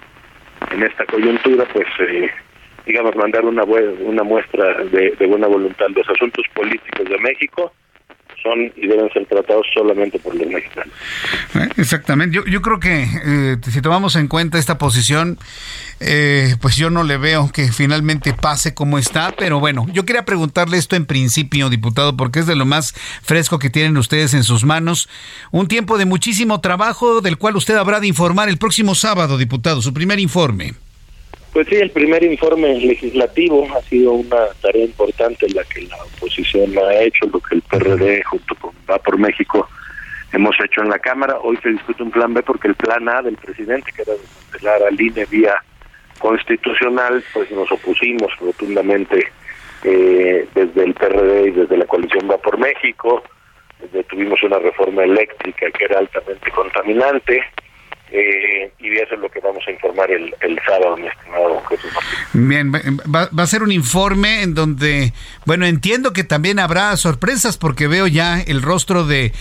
Speaker 14: en esta coyuntura, pues, eh, digamos, mandar una, una muestra de, de buena voluntad. Los asuntos políticos de México y deben ser tratados solamente por los mexicanos.
Speaker 1: Eh, exactamente. Yo, yo creo que eh, si tomamos en cuenta esta posición, eh, pues yo no le veo que finalmente pase como está, pero bueno, yo quería preguntarle esto en principio, diputado, porque es de lo más fresco que tienen ustedes en sus manos. Un tiempo de muchísimo trabajo del cual usted habrá de informar el próximo sábado, diputado, su primer informe.
Speaker 14: Pues sí, el primer informe legislativo ha sido una tarea importante la que la oposición ha hecho, lo que el PRD junto con Va por México hemos hecho en la Cámara. Hoy se discute un plan B porque el plan A del presidente, que era desmantelar al INE vía constitucional, pues nos opusimos rotundamente eh, desde el PRD y desde la coalición Va por México. tuvimos una reforma eléctrica que era altamente contaminante eh, y eso es lo que vamos a informar el, sábado, mi estimado Jesús
Speaker 1: Bien, va, va, a ser un informe en donde, bueno, entiendo que también habrá sorpresas porque veo ya el rostro de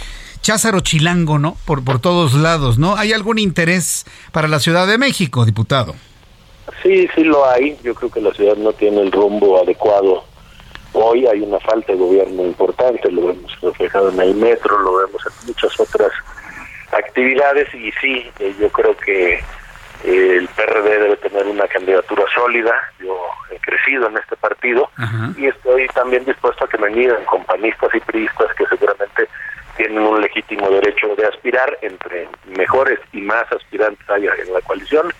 Speaker 1: Cházaro Chilango, ¿no? Por, por todos lados, ¿no? ¿Hay algún interés para la Ciudad de México, diputado?
Speaker 14: Sí, sí lo hay. Yo creo que la ciudad no tiene el rumbo adecuado. Hoy hay una falta de gobierno importante, lo vemos reflejado en el metro, lo vemos en muchas otras actividades y sí, eh, yo creo que eh, el PRD debe tener una candidatura sólida. Yo he crecido en este partido y estoy también dispuesto a que me midan compañistas y priistas que seguramente tienen un legítimo derecho de aspirar entre mejores y más aspirantes haya en la coalición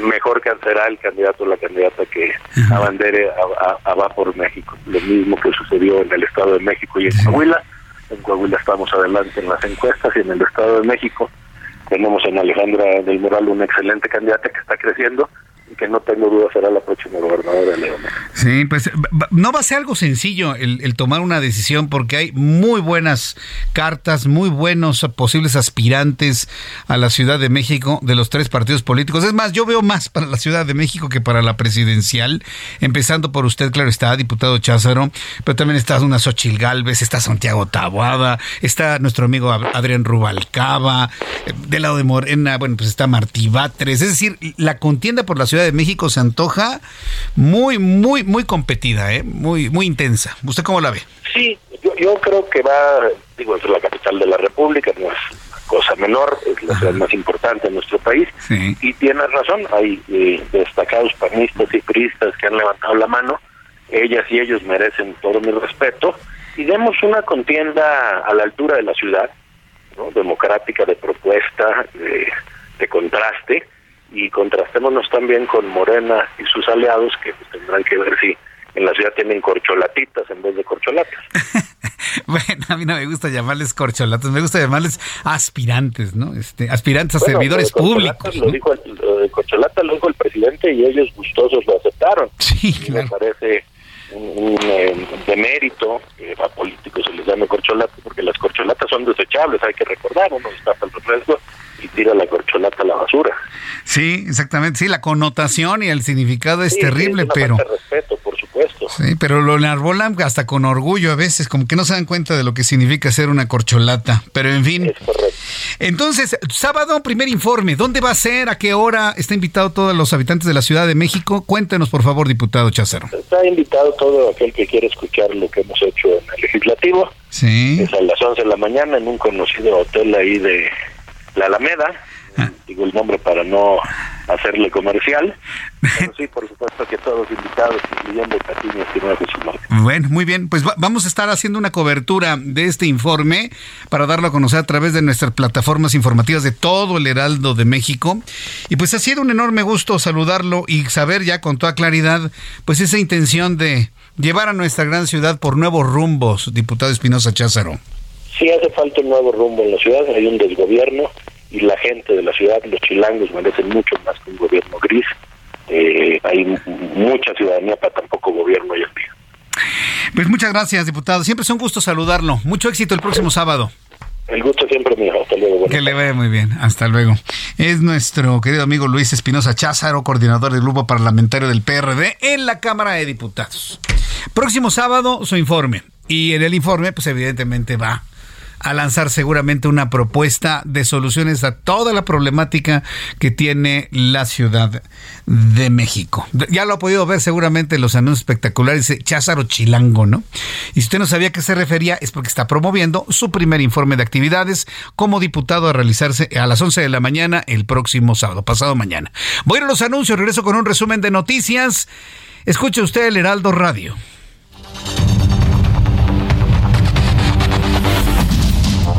Speaker 14: mejor que será el candidato o la candidata que abandere a, Va por México. Lo mismo que sucedió en el Estado de México y en Coahuila. En Coahuila estamos adelante en las encuestas y en el Estado de México tenemos en Alejandra del Moral una excelente candidata que está creciendo que no tengo duda será la próxima gobernadora de León.
Speaker 1: Sí, pues no va a ser algo sencillo el, tomar una decisión porque hay muy buenas cartas, muy buenos posibles aspirantes a la Ciudad de México de los tres partidos políticos. Es más, yo veo más para la Ciudad de México que para la presidencial, empezando por usted, claro está, diputado Cházaro, pero también está una Xochil Gálvez, está Santiago Taboada, está nuestro amigo Adrián Rubalcaba, eh, del lado de Morena, bueno, pues está Martí Batres, es decir, la contienda por la Ciudad de México se antoja muy, muy, muy competida, ¿eh? muy, muy intensa. ¿Usted cómo la ve?
Speaker 14: Sí, yo, creo que va, digo, es la capital de la República, no es cosa menor, es la ciudad más importante en nuestro país. Y tiene razón, hay eh, destacados panistas y priistas que han levantado la mano, ellas y ellos merecen todo mi respeto, y demos una contienda a la altura de la ciudad, ¿no? democrática, de propuesta, de contraste, y contrastémonos también con Morena y sus aliados que pues, tendrán que ver si en la ciudad tienen corcholatitas en vez de corcholatas.
Speaker 1: bueno, a mí no me gusta llamarles corcholatas, me gusta llamarles aspirantes, ¿no? Este, aspirantes a servidores públicos.
Speaker 14: Lo, dijo el, de corcholata lo dijo el presidente y ellos gustosos lo aceptaron.
Speaker 1: Sí,
Speaker 14: Me parece un, eh, demérito que a políticos se les llame corcholata porque las corcholatas son desechables, hay que recordar, uno está el refresco y tira la corcholata a la basura.
Speaker 1: Sí, exactamente. Sí, la connotación y el significado es terrible, pero.
Speaker 14: respeto, por supuesto.
Speaker 1: Sí, pero lo enarbolan hasta con orgullo a veces, como que no se dan cuenta de lo que significa ser una corcholata. Pero en fin.
Speaker 14: Es correcto.
Speaker 1: Entonces, sábado, primer informe. ¿Dónde va a ser? ¿A qué hora está invitado todos los habitantes de la Ciudad de México? Cuéntenos, por favor, diputado Cházaro.
Speaker 14: Está invitado todo aquel que quiere escuchar lo que hemos hecho en el legislativo.
Speaker 1: Sí.
Speaker 14: Es a las 11 de la mañana en un conocido hotel ahí de la Alameda. digo el nombre para no hacerle comercial, pero sí, por supuesto que todos invitados, incluyendo Patiño, estimado Jesús Martín.
Speaker 1: Bueno, muy bien. Pues va- vamos a estar haciendo una cobertura de este informe para darlo a conocer a través de nuestras plataformas informativas de todo el Heraldo de México. Y pues ha sido un enorme gusto saludarlo y saber ya con toda claridad pues esa intención de llevar a nuestra gran ciudad por nuevos rumbos, diputado Espinosa Cházaro.
Speaker 14: Sí hace falta un nuevo rumbo en la ciudad, hay un desgobierno y la gente de la ciudad, los chilangos merecen mucho más que un gobierno gris. Eh, hay mucha ciudadanía para tan poco gobierno hoy en día.
Speaker 1: Pues muchas gracias, diputado. Siempre es un gusto saludarlo. Mucho éxito el próximo sábado.
Speaker 14: El gusto siempre mío. Hasta luego. buenas
Speaker 1: Que le vaya muy bien. Hasta luego. Es nuestro querido amigo Luis Espinosa Cházaro, coordinador del grupo parlamentario del PRD en la Cámara de Diputados. Próximo sábado, su informe. Y en el informe, pues evidentemente va a lanzar seguramente una propuesta de soluciones a toda la problemática que tiene la Ciudad de México. Ya lo ha podido ver seguramente en los anuncios espectaculares de Cházaro Chilango, ¿no? Y si usted no sabía a qué se refería, es porque está promoviendo su primer informe de actividades como diputado a realizarse a las 11 de la mañana el próximo sábado, pasado mañana. Voy a ir a los anuncios, regreso con un resumen de noticias. Escuche usted el Heraldo Radio.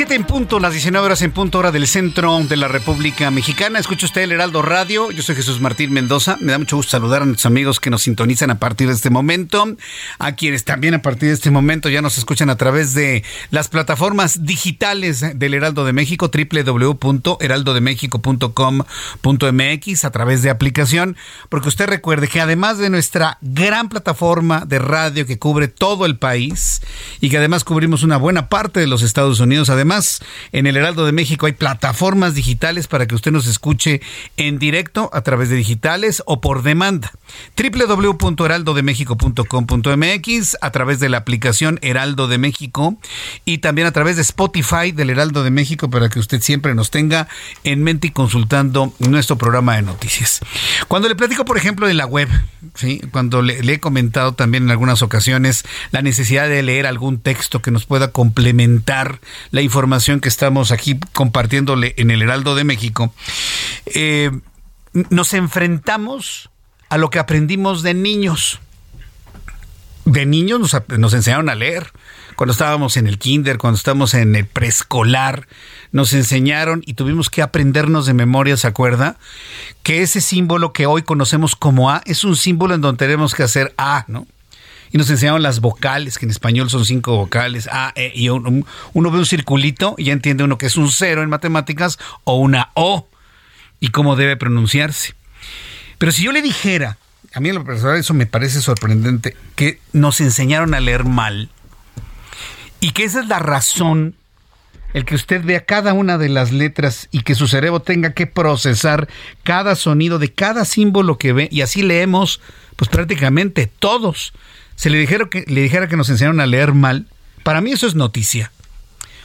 Speaker 1: 7 en punto, las 19 horas en punto hora del centro de la República Mexicana. Escucha usted el Heraldo Radio. Yo soy Jesús Martín Mendoza. Me da mucho gusto saludar a nuestros amigos que nos sintonizan a partir de este momento. A quienes también a partir de este momento ya nos escuchan a través de las plataformas digitales del Heraldo de México, www.heraldodemexico.com.mx, a través de aplicación. Porque usted recuerde que además de nuestra gran plataforma de radio que cubre todo el país y que además cubrimos una buena parte de los Estados Unidos, Además, en el Heraldo de México hay plataformas digitales para que usted nos escuche en directo a través de digitales o por demanda. www.heraldodemexico.com.mx a través de la aplicación Heraldo de México y también a través de Spotify del Heraldo de México para que usted siempre nos tenga en mente y consultando nuestro programa de noticias. Cuando le platico, por ejemplo, de la web, cuando le, he comentado también en algunas ocasiones la necesidad de leer algún texto que nos pueda complementar la información que estamos aquí compartiéndole en el Heraldo de México, eh, nos enfrentamos a lo que aprendimos de niños. De niños nos, nos, enseñaron a leer. Cuando estábamos en el kinder, cuando estábamos en el preescolar, nos enseñaron y tuvimos que aprendernos de memoria, ¿se acuerda? Que ese símbolo que hoy conocemos como A es un símbolo en donde tenemos que hacer A, ¿no? Y nos enseñaron las vocales, que en español son cinco vocales, A, E, y uno, uno ve un circulito y ya entiende uno que es un cero en matemáticas o una O y cómo debe pronunciarse. Pero si yo le dijera, a mí en lo personal eso me parece sorprendente, que nos enseñaron a leer mal y que esa es la razón el que usted vea cada una de las letras y que su cerebro tenga que procesar cada sonido de cada símbolo que ve y así leemos pues prácticamente todos se le dijera que le dijera que nos enseñaron a leer mal, para mí eso es noticia.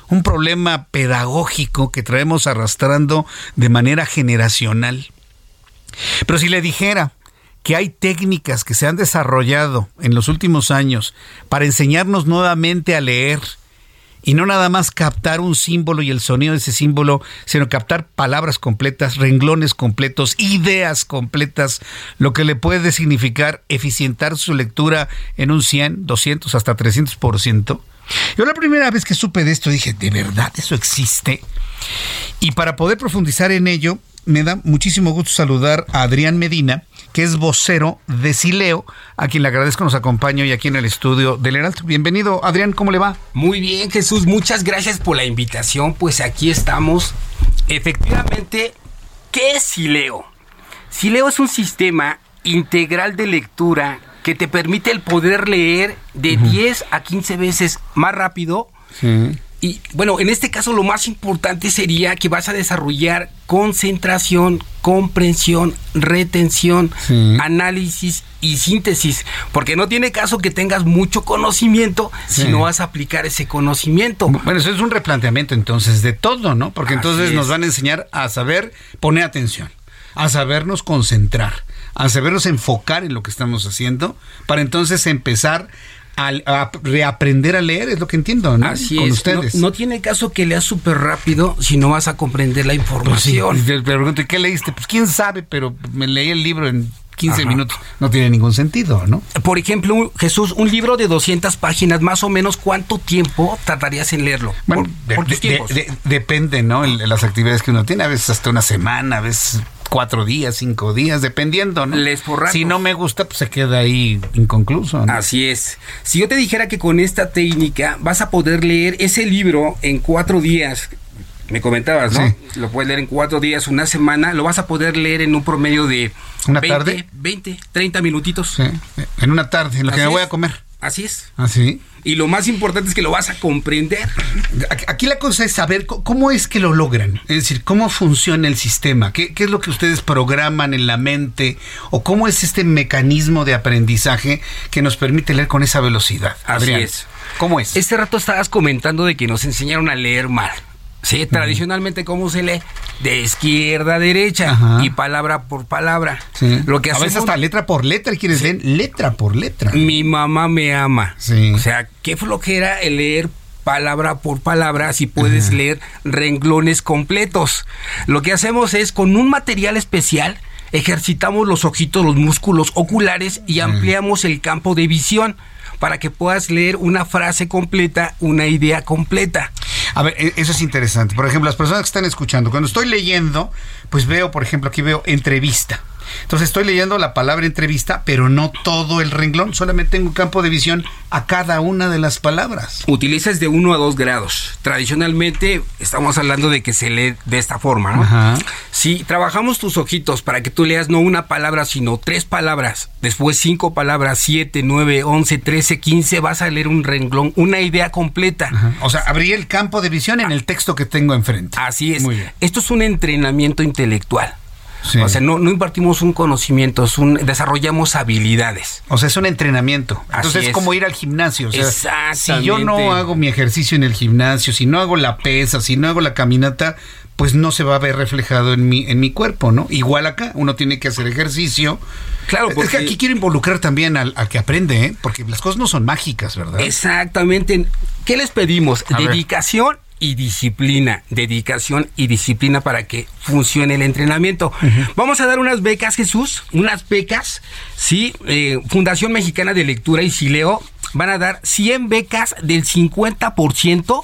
Speaker 1: Un problema pedagógico que traemos arrastrando de manera generacional. Pero si le dijera que hay técnicas que se han desarrollado en los últimos años para enseñarnos nuevamente a leer y no nada más captar un símbolo y el sonido de ese símbolo, sino captar palabras completas, renglones completos, ideas completas, lo que le puede significar eficientar su lectura en un 100, 200, hasta 300%. Yo la primera vez que supe de esto dije, ¿de verdad eso existe? Y para poder profundizar en ello, me da muchísimo gusto saludar a Adrián Medina, que es vocero de Sileo, a quien le agradezco nos acompaña hoy aquí en el estudio del Heraldo. Bienvenido, Adrián, ¿cómo le va?
Speaker 15: Muy bien, Jesús, muchas gracias por la invitación. Pues aquí estamos. Efectivamente, ¿qué es Sileo? Sileo es un sistema integral de lectura que te permite el poder leer de 10 a 15 veces más rápido. Y bueno, en este caso lo más importante sería que vas a desarrollar concentración, comprensión, retención, análisis y síntesis, porque no tiene caso que tengas mucho conocimiento si no vas a aplicar ese conocimiento.
Speaker 1: Bueno, eso es un replanteamiento entonces de todo, ¿no? Porque entonces nos van a enseñar a saber poner atención, a sabernos concentrar, a sabernos enfocar en lo que estamos haciendo, para entonces empezar a, reaprender a leer, es lo que entiendo, ¿no?
Speaker 15: Así Con ustedes. No, tiene caso que leas súper rápido si no vas a comprender la información.
Speaker 1: Pues pregunto, ¿y qué leíste? Pues quién sabe, pero me leí el libro en 15 minutos. No tiene ningún sentido, ¿no?
Speaker 15: Por ejemplo, Jesús, un libro de 200 páginas, más o menos, ¿cuánto tiempo tardarías en leerlo?
Speaker 1: Bueno, depende, ¿no? las actividades que uno tiene, a veces hasta una semana, a veces cuatro días, cinco días, dependiendo, ¿no?
Speaker 15: Les
Speaker 1: si no me gusta, pues se queda ahí inconcluso.
Speaker 15: Así es. Si yo te dijera que con esta técnica vas a poder leer ese libro en cuatro días, me comentabas, ¿no? Lo puedes leer en cuatro días, una semana, lo vas a poder leer en un promedio de...
Speaker 1: ¿Una tarde?
Speaker 15: 20, 30 minutitos.
Speaker 1: Sí, en una tarde, en lo que me voy a comer.
Speaker 15: Así es.
Speaker 1: Así.
Speaker 15: ¿Ah, y lo más importante es que lo vas a comprender.
Speaker 1: Aquí la cosa es saber cómo es que lo logran. Es decir, cómo funciona el sistema. ¿Qué, es lo que ustedes programan en la mente? ¿O cómo es este mecanismo de aprendizaje que nos permite leer con esa velocidad?
Speaker 15: Así es.
Speaker 1: ¿Cómo es?
Speaker 15: Este rato estabas comentando de que nos enseñaron a leer mal. Sí, tradicionalmente, ¿cómo se lee? De izquierda a derecha y palabra por palabra.
Speaker 1: Lo que a veces hasta letra por letra, quieres leer letra por letra.
Speaker 15: Mi mamá me ama. O sea, qué flojera el leer palabra por palabra si puedes leer renglones completos. Lo que hacemos es con un material especial ejercitamos los ojitos, los músculos oculares y ampliamos el campo de visión para que puedas leer una frase completa, una idea completa.
Speaker 1: A ver, e-, eso es interesante. Por ejemplo, las personas que están escuchando, cuando estoy leyendo, pues veo, por ejemplo, aquí veo entrevista. Entonces estoy leyendo la palabra entrevista, pero no todo el renglón, solamente tengo un campo de visión a cada una de las palabras.
Speaker 15: Utilizas de 1 a 2 grados. Tradicionalmente estamos hablando de que se lee de esta forma, ¿no? Si trabajamos tus ojitos para que tú leas no una palabra, sino tres palabras, después cinco palabras, siete, nueve, once, trece, quince, vas a leer un renglón, una idea completa.
Speaker 1: O sea, abrí el campo de visión en el texto que tengo enfrente.
Speaker 15: Así es. Muy bien. Esto es un entrenamiento intelectual. O sea, no, no impartimos un conocimiento, es un, desarrollamos habilidades.
Speaker 1: O sea, es un entrenamiento. Entonces es. como ir al gimnasio. O sea, si yo no hago mi ejercicio en el gimnasio, si no hago la pesa, si no hago la caminata, pues no se va a ver reflejado en mi, en mi cuerpo, ¿no? Igual acá, uno tiene que hacer ejercicio. Claro, porque... Es que aquí quiero involucrar también al, que aprende, ¿eh? Porque las cosas no son mágicas, ¿verdad?
Speaker 15: Exactamente. ¿Qué les pedimos? Dedicación y disciplina, dedicación y disciplina para que funcione el entrenamiento. Vamos a dar unas becas, Jesús, unas becas, sí, eh, Fundación Mexicana de Lectura y Sileo van a dar 100 becas del 50%,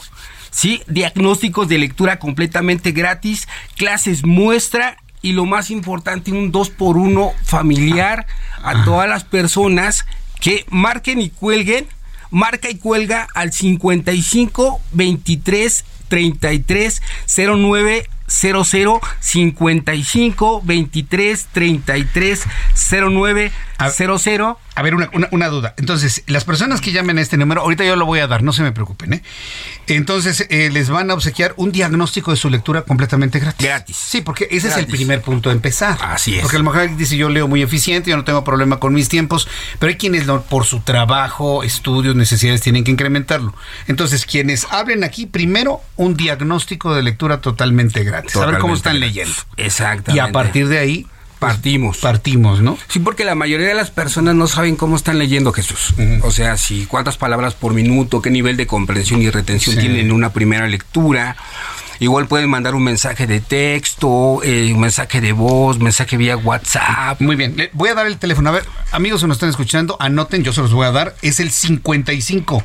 Speaker 15: sí, diagnósticos de lectura completamente gratis, clases muestra y lo más importante, un 2 por 1 familiar a todas las personas que marquen y cuelguen marca y cuelga al 55 23 33 09 00 55 23 33 09 00
Speaker 1: a ver, una, una, duda. Entonces, las personas que llamen a este número, ahorita yo lo voy a dar, no se me preocupen, ¿eh? Entonces, eh, les van a obsequiar un diagnóstico de su lectura completamente gratis.
Speaker 15: Gratis.
Speaker 1: Sí, porque ese es el primer punto de empezar.
Speaker 15: Así es.
Speaker 1: Porque el mejor dice, yo leo muy eficiente, yo no tengo problema con mis tiempos, pero hay quienes por su trabajo, estudios, necesidades, tienen que incrementarlo. Entonces, quienes hablen aquí, primero, un diagnóstico de lectura totalmente gratis. a ver cómo están leyendo.
Speaker 15: Exactamente.
Speaker 1: Y a partir de ahí,
Speaker 15: Partimos.
Speaker 1: Partimos, ¿no?
Speaker 15: Sí, porque la mayoría de las personas no saben cómo están leyendo Jesús. O sea, si cuántas palabras por minuto, qué nivel de comprensión y retención tienen en una primera lectura. Igual pueden mandar un mensaje de texto, eh, un mensaje de voz, mensaje vía WhatsApp.
Speaker 1: Muy bien, Le voy a dar el teléfono. A ver, amigos que nos están escuchando, anoten, yo se los voy a dar. Es el 55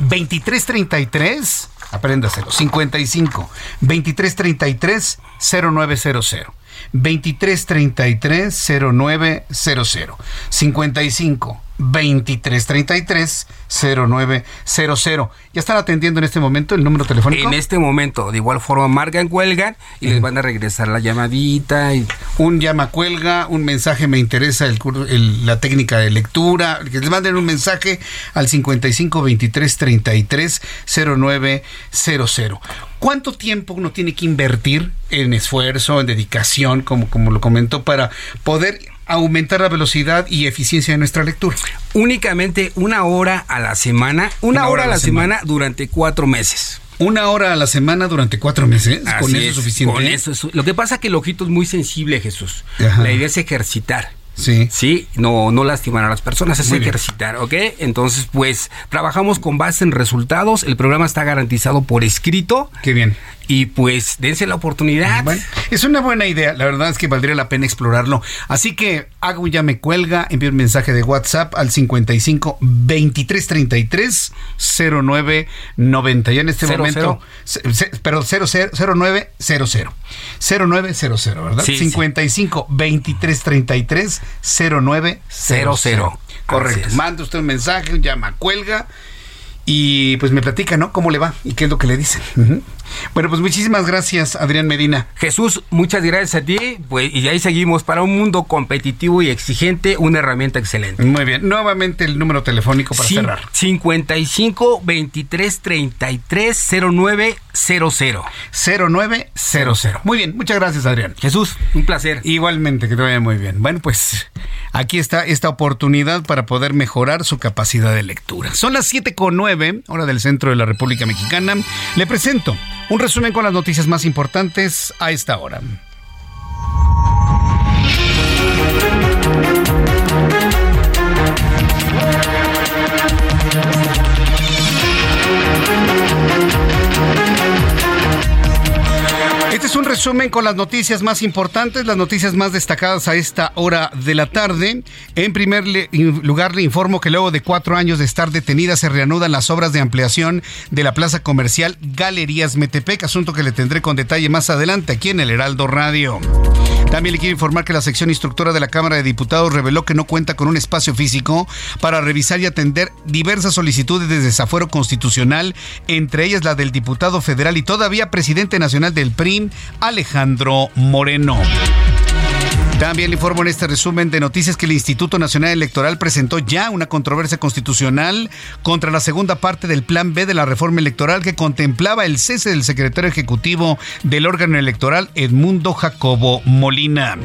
Speaker 1: 2333, apréndaselo, 55 2333 0900. 2333 0900 55 2333 0900. ¿Ya están atendiendo en este momento el número telefónico?
Speaker 15: En este momento, de igual forma, marcan, cuelgan y les van a regresar la llamadita. Y...
Speaker 1: Un llama, cuelga, un mensaje, me interesa el, el, la técnica de lectura. Que les manden un mensaje al 55 23 33 0900. ¿Cuánto tiempo uno tiene que invertir en esfuerzo, en dedicación, como, como lo comentó, para poder aumentar la velocidad y eficiencia de nuestra lectura.
Speaker 15: Únicamente una hora a la semana, una, hora, a la, semana. durante cuatro meses.
Speaker 1: Una hora a la semana durante cuatro meses. con eso es suficiente.
Speaker 15: Con eso es, lo que pasa es que el ojito es muy sensible, Jesús. La idea es ejercitar.
Speaker 1: Sí.
Speaker 15: Sí, no, no lastimar a las personas, es ejercitar, ¿ok? Entonces, pues, trabajamos con base en resultados. El programa está garantizado por escrito.
Speaker 1: Qué bien
Speaker 15: y pues dense la oportunidad.
Speaker 1: es una buena idea, la verdad es que valdría la pena explorarlo. Así que hago ya me cuelga, envío un mensaje de WhatsApp al 55 23 33 09 90. Ya en este momento, pero 09 00 0900, ¿verdad? 55 23 33 09 00. Correcto. Manda usted un mensaje, llama, cuelga y pues me platica, ¿no? ¿Cómo le va? ¿Y qué es lo que le dicen? Bueno, pues muchísimas gracias, Adrián Medina.
Speaker 15: Jesús, muchas gracias a ti. Pues, y ahí seguimos para un mundo competitivo y exigente, una herramienta excelente.
Speaker 1: Muy bien. Nuevamente el número telefónico para cerrar.
Speaker 15: 55 23 33 0900.
Speaker 1: 0900. Muy bien, muchas gracias, Adrián.
Speaker 15: Jesús, un placer.
Speaker 1: Igualmente, que te vaya muy bien. Bueno, pues aquí está esta oportunidad para poder mejorar su capacidad de lectura. Son las 7 con 9, hora del centro de la República Mexicana. Le presento un resumen con las noticias más importantes a esta hora. Resumen con las noticias más importantes, las noticias más destacadas a esta hora de la tarde. En primer lugar, le informo que luego de cuatro años de estar detenida se reanudan las obras de ampliación de la plaza comercial Galerías Metepec, asunto que le tendré con detalle más adelante aquí en el Heraldo Radio. También le quiero informar que la sección instructora de la Cámara de Diputados reveló que no cuenta con un espacio físico para revisar y atender diversas solicitudes de desafuero constitucional, entre ellas la del diputado federal y todavía presidente nacional del PRIM, Alejandro Moreno. También le informo en este resumen de noticias que el Instituto Nacional Electoral presentó ya una controversia constitucional contra la segunda parte del Plan B de la reforma electoral que contemplaba el cese del secretario ejecutivo del órgano electoral, Edmundo Jacobo Molina.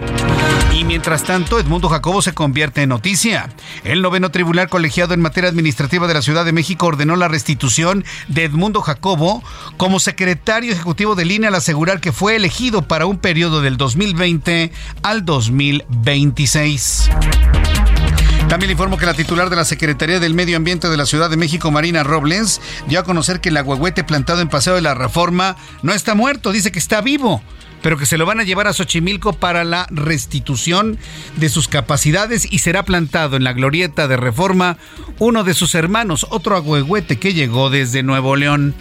Speaker 1: Y mientras tanto, Edmundo Jacobo se convierte en noticia. El noveno tribunal colegiado en materia administrativa de la Ciudad de México ordenó la restitución de Edmundo Jacobo como secretario ejecutivo de línea al asegurar que fue elegido para un periodo del 2020 al 2020. 2026. También informo que la titular de la Secretaría del Medio Ambiente de la Ciudad de México, Marina Robles, dio a conocer que el agüehuete plantado en Paseo de la Reforma no está muerto, dice que está vivo pero que se lo van a llevar a Xochimilco para la restitución de sus capacidades y será plantado en la glorieta de reforma uno de sus hermanos, otro agüehuete que llegó desde Nuevo León.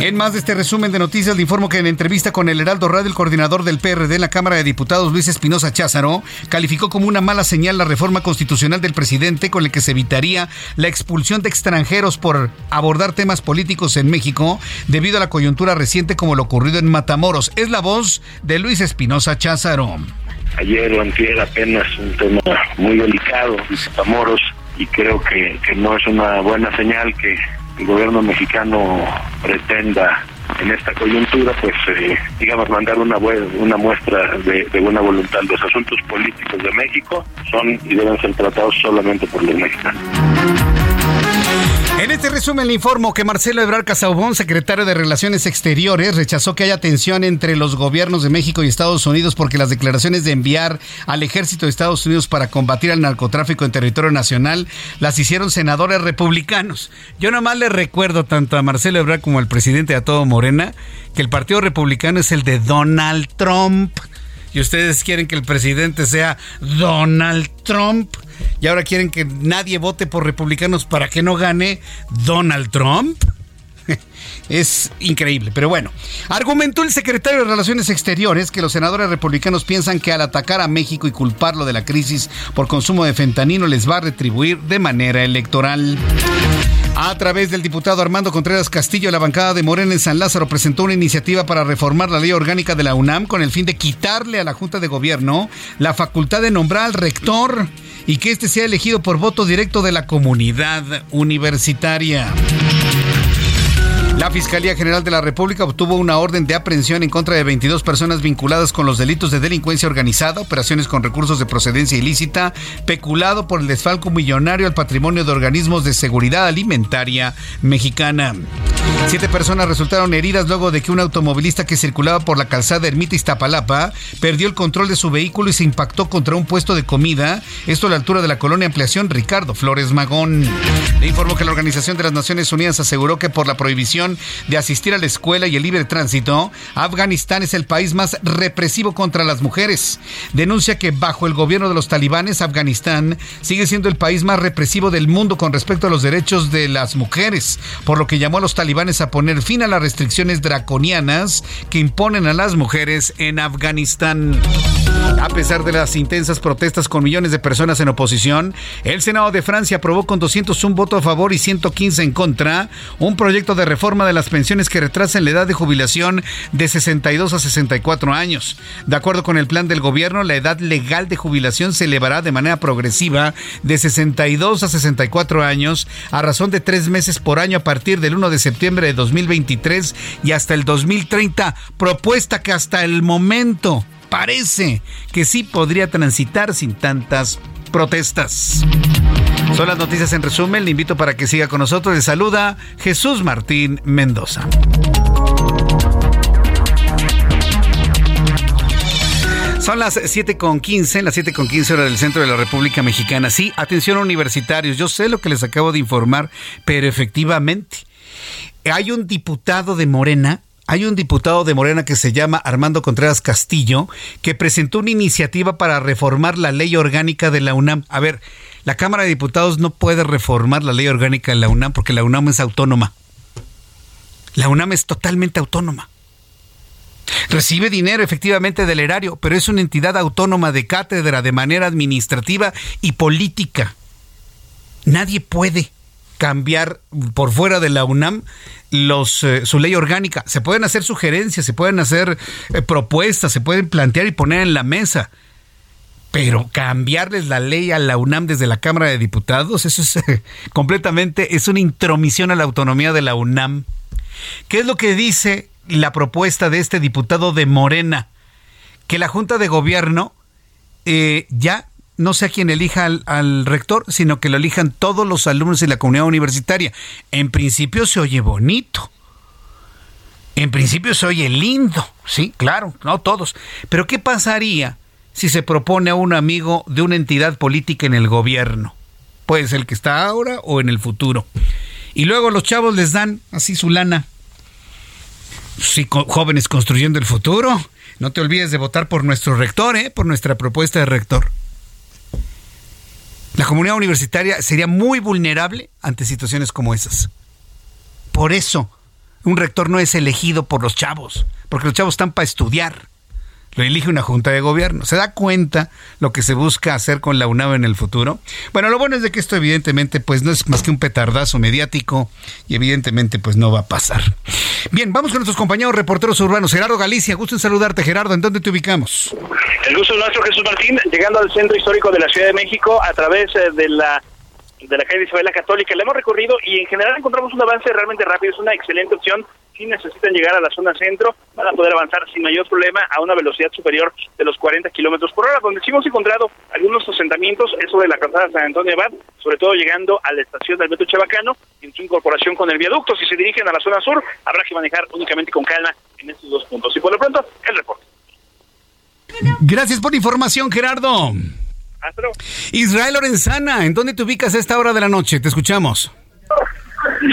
Speaker 1: En más de este resumen de noticias, le informo que en entrevista con el Heraldo Radio, el coordinador del PRD en la Cámara de Diputados, Luis Espinosa Cházaro, calificó como una mala señal la reforma constitucional del presidente con la que se evitaría la expulsión de extranjeros por abordar temas políticos en México debido a la coyuntura reciente como lo ocurrido en Matamoros. Es la voz de Luis Espinosa Cházaro.
Speaker 14: Ayer o antier apenas un tema muy delicado Matamoros y creo que no es una buena señal que el gobierno mexicano pretenda en esta coyuntura, pues eh, digamos, mandar una, una muestra de, de, buena voluntad. Los asuntos políticos de México son y deben ser tratados solamente por los mexicanos.
Speaker 1: En este resumen le informo que Marcelo Ebrard Casaubón, secretario de Relaciones Exteriores, rechazó que haya tensión entre los gobiernos de México y Estados Unidos porque las declaraciones de enviar al ejército de Estados Unidos para combatir al narcotráfico en territorio nacional las hicieron senadores republicanos. Yo nomás le recuerdo tanto a Marcelo Ebrard como al presidente de a todo Morena que el Partido Republicano es el de Donald Trump. Y ustedes quieren que el presidente sea Donald Trump y ahora quieren que nadie vote por republicanos para que no gane Donald Trump. Es increíble, pero bueno. Argumentó el secretario de Relaciones Exteriores que los senadores republicanos piensan que al atacar a México y culparlo de la crisis por consumo de fentanilo les va a retribuir de manera electoral. A través del diputado Armando Contreras Castillo, la bancada de Morena en San Lázaro presentó una iniciativa para reformar la ley orgánica de la UNAM con el fin de quitarle a la Junta de Gobierno la facultad de nombrar al rector y que éste sea elegido por voto directo de la comunidad universitaria. La Fiscalía General de la República obtuvo una orden de aprehensión en contra de 22 personas vinculadas con los delitos de delincuencia organizada, operaciones con recursos de procedencia ilícita, peculado por el desfalco millonario al patrimonio de organismos de seguridad alimentaria mexicana. Siete personas resultaron heridas luego de que un automovilista que circulaba por la calzada Ermita Iztapalapa perdió el control de su vehículo y se impactó contra un puesto de comida, esto a la altura de la colonia Ampliación Ricardo Flores Magón. Le informó que la Organización de las Naciones Unidas aseguró que por la prohibición de asistir a la escuela y el libre tránsito, Afganistán es el país más represivo contra las mujeres. Denuncia que bajo el gobierno de los talibanes, Afganistán sigue siendo el país más represivo del mundo con respecto a los derechos de las mujeres, por lo que llamó a los talibanes a poner fin a las restricciones draconianas que imponen a las mujeres en Afganistán. A pesar de las intensas protestas con millones de personas en oposición, el Senado de Francia aprobó con 201 votos a favor y 115 en contra un proyecto de reforma de las pensiones que retrasan la edad de jubilación de 62 a 64 años. De acuerdo con el plan del gobierno, la edad legal de jubilación se elevará de manera progresiva de 62 a 64 años a razón de tres meses por año a partir del 1 de septiembre de 2023 y hasta el 2030, propuesta que hasta el momento parece que sí podría transitar sin tantas protestas. Son las noticias en resumen. Le invito para que siga con nosotros. Le saluda Jesús Martín Mendoza. Son las 7.15, las 7.15 horas del centro de la República Mexicana. Sí, atención universitarios, yo sé lo que les acabo de informar, pero efectivamente, hay un diputado de Morena hay un diputado de Morena que se llama Armando Contreras Castillo que presentó una iniciativa para reformar la ley orgánica de la UNAM. A ver, la Cámara de Diputados no puede reformar la ley orgánica de la UNAM porque la UNAM es autónoma. La UNAM es totalmente autónoma. Recibe dinero efectivamente del erario, pero es una entidad autónoma de cátedra de manera administrativa y política. Nadie puede cambiar por fuera de la UNAM eh, su ley orgánica. Se pueden hacer sugerencias, se pueden hacer eh, propuestas, se pueden plantear y poner en la mesa. Pero cambiarles la ley a la UNAM desde la Cámara de Diputados, eso es eh, completamente, es una intromisión a la autonomía de la UNAM. ¿Qué es lo que dice la propuesta de este diputado de Morena? Que la Junta de Gobierno ya no sea quien elija al, rector, sino que lo elijan todos los alumnos de la comunidad universitaria. En principio se oye bonito. En principio se oye lindo, sí, claro, no todos. Pero ¿qué pasaría si se propone a un amigo de una entidad política en el gobierno? Puede ser el que está ahora o en el futuro. Y luego los chavos les dan así su lana. Sí, jóvenes construyendo el futuro. No te olvides de votar por nuestro rector, ¿eh? por nuestra propuesta de rector. La comunidad universitaria sería muy vulnerable ante situaciones como esas. Por eso, un rector no es elegido por los chavos, porque los chavos están para estudiar lo elige una junta de gobierno. ¿Se da cuenta lo que se busca hacer con la UNAM en el futuro? Bueno, lo bueno es de que esto evidentemente pues no es más que un petardazo mediático y evidentemente pues no va a pasar. Bien, vamos con nuestros compañeros reporteros urbanos. Gerardo Galicia, gusto en saludarte. Gerardo, ¿en dónde te ubicamos?
Speaker 3: El gusto es nuestro, Jesús Martín, llegando al centro histórico de la Ciudad de México a través eh, de la de la calle Isabel la Católica. Le hemos recorrido y en general encontramos un avance realmente rápido. Es una excelente opción si necesitan llegar a la zona centro, van a poder avanzar sin mayor problema a una velocidad superior de los 40 kilómetros por hora. Donde sí hemos encontrado algunos asentamientos es sobre la calzada San Antonio Abad, sobre todo llegando a la estación del Metro Chabacano, en su incorporación con el viaducto. Si se dirigen a la zona sur, habrá que manejar únicamente con calma en estos dos puntos. Y por lo pronto, el reporte.
Speaker 1: Gracias por la información, Gerardo. Israel Lorenzana, ¿en dónde te ubicas a esta hora de la noche? Te escuchamos.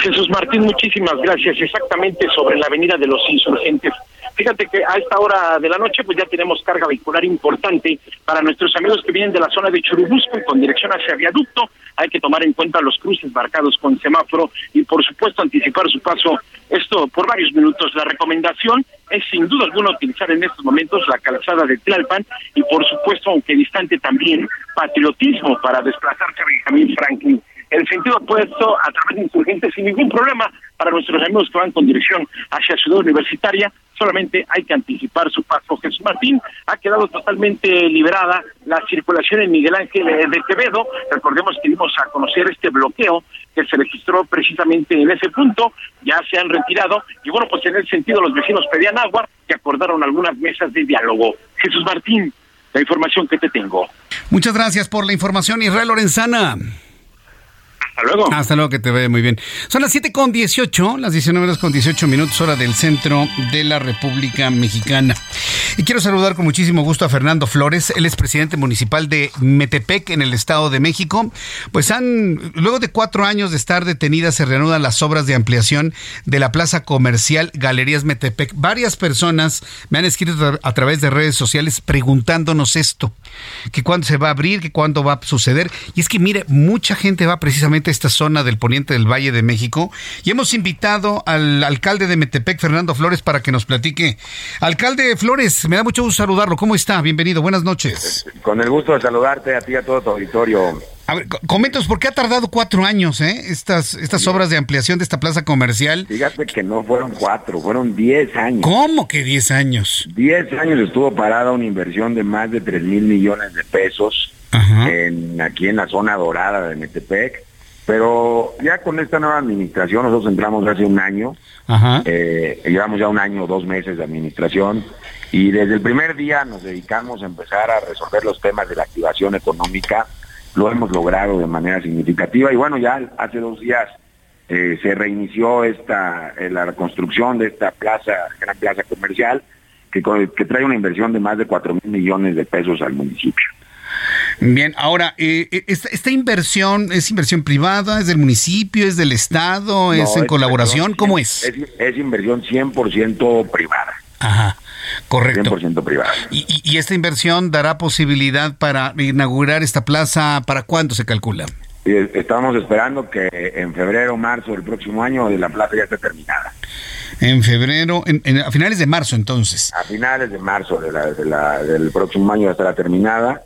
Speaker 4: Jesús Martín, muchísimas gracias. Exactamente sobre la avenida de los insurgentes.
Speaker 3: Fíjate que a esta hora de la noche pues ya tenemos carga vehicular importante para nuestros amigos que vienen de la zona de Churubusco con dirección hacia Viaducto. Hay que tomar en cuenta los cruces marcados con semáforo y por supuesto anticipar su paso esto por varios minutos. La recomendación es sin duda alguna utilizar en estos momentos la calzada de Tlalpan y por supuesto, aunque distante también, patriotismo para desplazarse a Benjamín Franklin el sentido opuesto a través de insurgentes sin ningún problema para nuestros amigos que van con dirección hacia Ciudad Universitaria. Solamente hay que anticipar su paso. Jesús Martín ha quedado totalmente liberada la circulación en Miguel Ángel de Quevedo. Recordemos que dimos a conocer este bloqueo que se registró precisamente en ese punto. Ya se han retirado y bueno, pues en ese sentido los vecinos pedían agua y acordaron algunas mesas de diálogo. Jesús Martín, la información que te tengo.
Speaker 1: Muchas gracias por la información, Israel Lorenzana.
Speaker 3: Hasta luego.
Speaker 1: Hasta luego, que te ve muy bien. Son las 7 con 18, las 19 horas con 18 minutos, hora del centro de la República Mexicana. Y quiero saludar con muchísimo gusto a Fernando Flores, él es presidente municipal de Metepec, en el Estado de México. Pues han, luego de cuatro años de estar detenidas, se reanudan las obras de ampliación de la plaza comercial Galerías Metepec. Varias personas me han escrito a través de redes sociales preguntándonos esto, que cuándo se va a abrir, que cuándo va a suceder. Y es que, mire, mucha gente va precisamente esta zona del poniente del Valle de México y hemos invitado al alcalde de Metepec, Fernando Flores, para que nos platique. Alcalde Flores, me da mucho gusto saludarlo. ¿Cómo está? Bienvenido, buenas noches.
Speaker 16: Con el gusto de saludarte a ti y a todo tu auditorio.
Speaker 1: A ver, coméntanos, ¿por qué ha tardado cuatro años eh, estas, estas obras de ampliación de esta plaza comercial?
Speaker 16: Fíjate que no fueron cuatro, fueron diez años.
Speaker 1: ¿Cómo que diez años?
Speaker 16: Diez años estuvo parada una inversión de más de tres mil millones de pesos en, aquí en la zona dorada de Metepec pero ya con esta nueva administración, nosotros entramos hace un año, eh, llevamos ya un año, dos meses de administración, y desde el primer día nos dedicamos a empezar a resolver los temas de la activación económica, lo hemos logrado de manera significativa, y bueno, ya hace dos días eh, se reinició esta eh, la reconstrucción de esta plaza, gran plaza comercial, que, que trae una inversión de más de cuatro mil millones de pesos al municipio.
Speaker 1: Bien, ahora, eh, eh, esta, inversión es inversión privada, es del municipio, es del Estado, es en colaboración, ¿cómo es?
Speaker 16: es? inversión 100% privada.
Speaker 1: Ajá. Correcto.
Speaker 16: 100% privada.
Speaker 1: ¿Y, ¿Y, esta inversión dará posibilidad para inaugurar esta plaza? ¿Para cuándo se calcula?
Speaker 16: Estamos esperando que en febrero o marzo del próximo año la plaza ya esté terminada.
Speaker 1: En febrero, en, a finales de marzo entonces.
Speaker 16: A finales de marzo del próximo año estará terminada.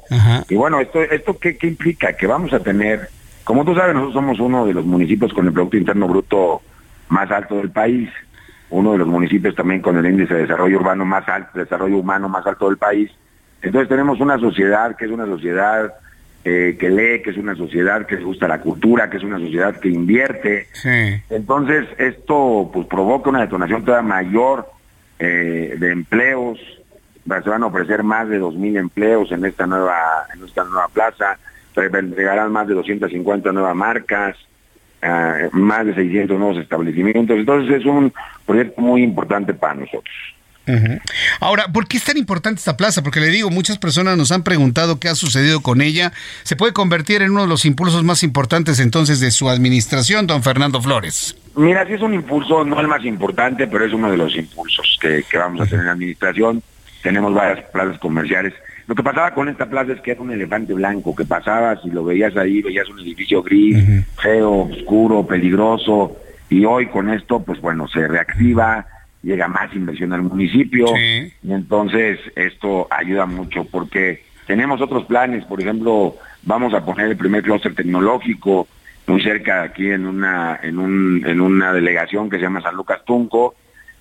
Speaker 16: Y bueno, esto, esto ¿qué, implica? Que vamos a tener, como tú sabes, nosotros somos uno de los municipios con el Producto Interno Bruto más alto del país, uno de los municipios también con el índice de desarrollo urbano más alto, desarrollo humano más alto del país. Entonces tenemos una sociedad que es una sociedad eh, que lee, que es una sociedad que le gusta la cultura, que es una sociedad que invierte. Entonces, esto pues provoca una detonación todavía mayor eh, de empleos. Se van a ofrecer más de 2.000 empleos en esta nueva en esta nueva plaza. Se entregarán más de 250 nuevas marcas, eh, más de 600 nuevos establecimientos. Entonces, es un proyecto muy importante para nosotros.
Speaker 1: Ahora, ¿por qué es tan importante esta plaza? Porque le digo, muchas personas nos han preguntado qué ha sucedido con ella. ¿Se puede convertir en uno de los impulsos más importantes entonces de su administración, don Fernando Flores?
Speaker 16: Mira, sí es un impulso, no el más importante, pero es uno de los impulsos que, vamos a tener en la administración. Tenemos varias plazas comerciales. Lo que pasaba con esta plaza es que era un elefante blanco, que pasabas y lo veías ahí, veías un edificio gris, feo, oscuro, peligroso, y hoy con esto, pues bueno, se reactiva llega más inversión al municipio. Y entonces esto ayuda mucho porque tenemos otros planes, por ejemplo, vamos a poner el primer clúster tecnológico muy cerca aquí en una en un en una delegación que se llama San Lucas Tunco,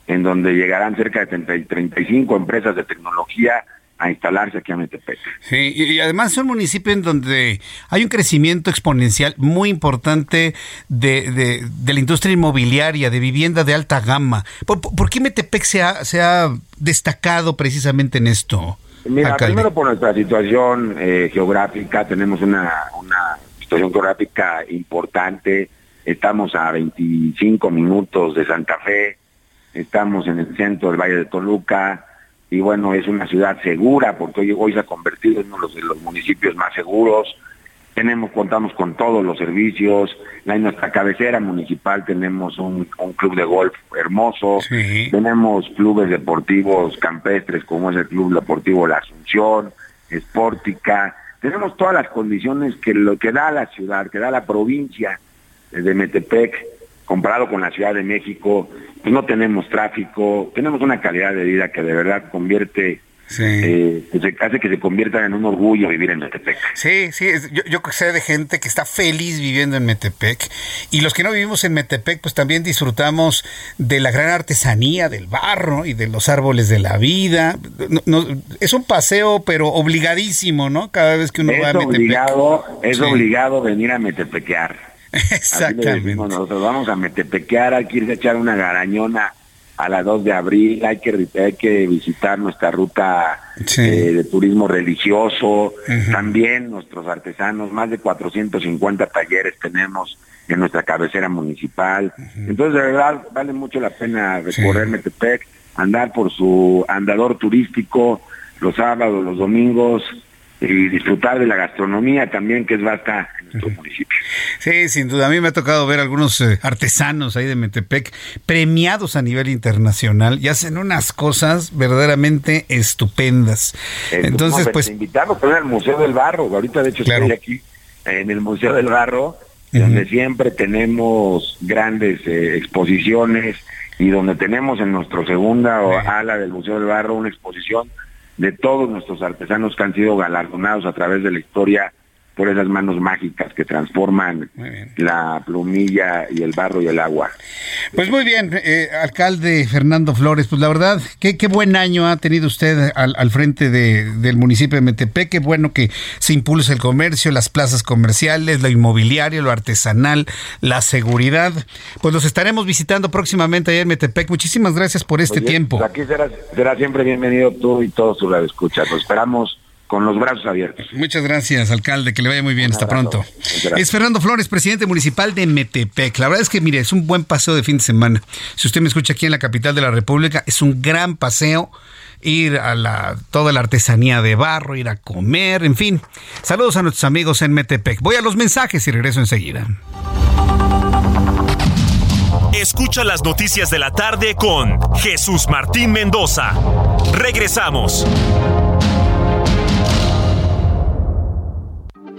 Speaker 16: en donde llegarán cerca de 35 empresas de tecnología a instalarse aquí a Metepec.
Speaker 1: Sí, y además es un municipio en donde hay un crecimiento exponencial muy importante de, de, la industria inmobiliaria, de vivienda de alta gama. ¿Por, qué Metepec se ha, se ha destacado precisamente en esto?
Speaker 16: Mira, primero por nuestra situación eh, geográfica, tenemos una, una situación geográfica importante, estamos a 25 minutos de Santa Fe, estamos en el centro del Valle de Toluca, y bueno, es una ciudad segura porque hoy, hoy se ha convertido en uno de los, municipios más seguros. tenemos, contamos con todos los servicios, en nuestra cabecera municipal tenemos un, club de golf hermoso, tenemos clubes deportivos campestres como es el Club Deportivo La Asunción, Espórtica, tenemos todas las condiciones que lo que da la ciudad, que da la provincia de Metepec, comparado con la Ciudad de México, pues no tenemos tráfico, tenemos una calidad de vida que de verdad convierte Sí. Eh, hace que se convierta en un orgullo vivir en Metepec.
Speaker 1: Sí, sí, yo, yo, sé de gente que está feliz viviendo en Metepec y los que no vivimos en Metepec pues también disfrutamos de la gran artesanía del barro y de los árboles de la vida. es un paseo pero obligadísimo, ¿no? Cada vez que uno va a Metepec.
Speaker 16: Obligado, es obligado venir a Metepequear. Exactamente. Nosotros vamos a Metepequear, hay que ir a echar una garañona a las 2 de abril, hay que, hay que visitar nuestra ruta eh, de turismo religioso, también nuestros artesanos, más de 450 talleres tenemos en nuestra cabecera municipal. Entonces, de verdad, vale mucho la pena recorrer Metepec, andar por su andador turístico los sábados, los domingos, y disfrutar de la gastronomía también, que es vasta en nuestro municipio.
Speaker 1: Sí, sin duda. A mí me ha tocado ver algunos eh, artesanos ahí de Metepec premiados a nivel internacional y hacen unas cosas verdaderamente estupendas. Entonces, pues...
Speaker 16: Invitamos también al Museo del Barro. Ahorita, de hecho, estoy aquí en el Museo del Barro, donde siempre tenemos grandes eh, exposiciones y donde tenemos en nuestra segunda ala del Museo del Barro una exposición de todos nuestros artesanos que han sido galardonados a través de la historia por esas manos mágicas que transforman la plumilla y el barro y el agua.
Speaker 1: Pues muy bien, eh, alcalde Fernando Flores, pues la verdad, qué, qué buen año ha tenido usted al, frente del municipio de Metepec, qué bueno que se impulse el comercio, las plazas comerciales, lo inmobiliario, lo artesanal, la seguridad. Pues los estaremos visitando próximamente allá en Metepec. Muchísimas gracias por este tiempo.
Speaker 16: Pues aquí será, será siempre bienvenido tú y todos sus escuchas. Los esperamos con los brazos abiertos.
Speaker 1: Muchas gracias, alcalde, que le vaya muy bien, hasta pronto. Es Fernando Flores, presidente municipal de Metepec. La verdad es que, mire, es un buen paseo de fin de semana. Si usted me escucha aquí en la capital de la República, es un gran paseo ir a la, toda la artesanía de barro, ir a comer, en fin. Saludos a nuestros amigos en Metepec. Voy a los mensajes y regreso enseguida.
Speaker 17: Escucha las noticias de la tarde con Jesús Martín Mendoza. Regresamos.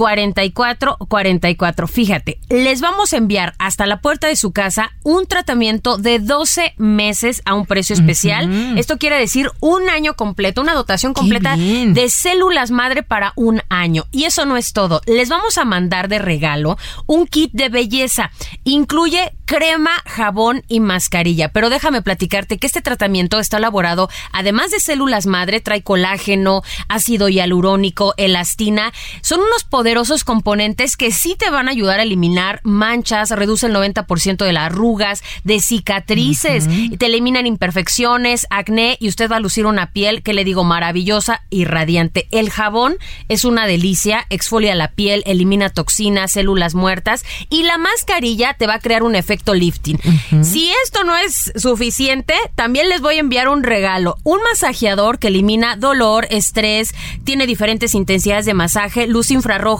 Speaker 18: 44 44. Fíjate, les vamos a enviar hasta la puerta de su casa un tratamiento de 12 meses a un precio especial. Esto quiere decir un año completo, una dotación completa de células madre para un año. Y eso no es todo. Les vamos a mandar de regalo un kit de belleza. Incluye crema, jabón y mascarilla. Pero déjame platicarte que este tratamiento está elaborado, además de células madre, trae colágeno, ácido hialurónico, elastina. Son unos poderosos componentes que sí te van a ayudar a eliminar manchas, reduce el 90% de las arrugas, de cicatrices, te eliminan imperfecciones, acné y usted va a lucir una piel que le digo maravillosa y radiante. El jabón es una delicia, exfolia la piel, elimina toxinas, células muertas y la mascarilla te va a crear un efecto lifting. Si esto no es suficiente, también les voy a enviar un regalo, un masajeador que elimina dolor, estrés, tiene diferentes intensidades de masaje, luz infrarroja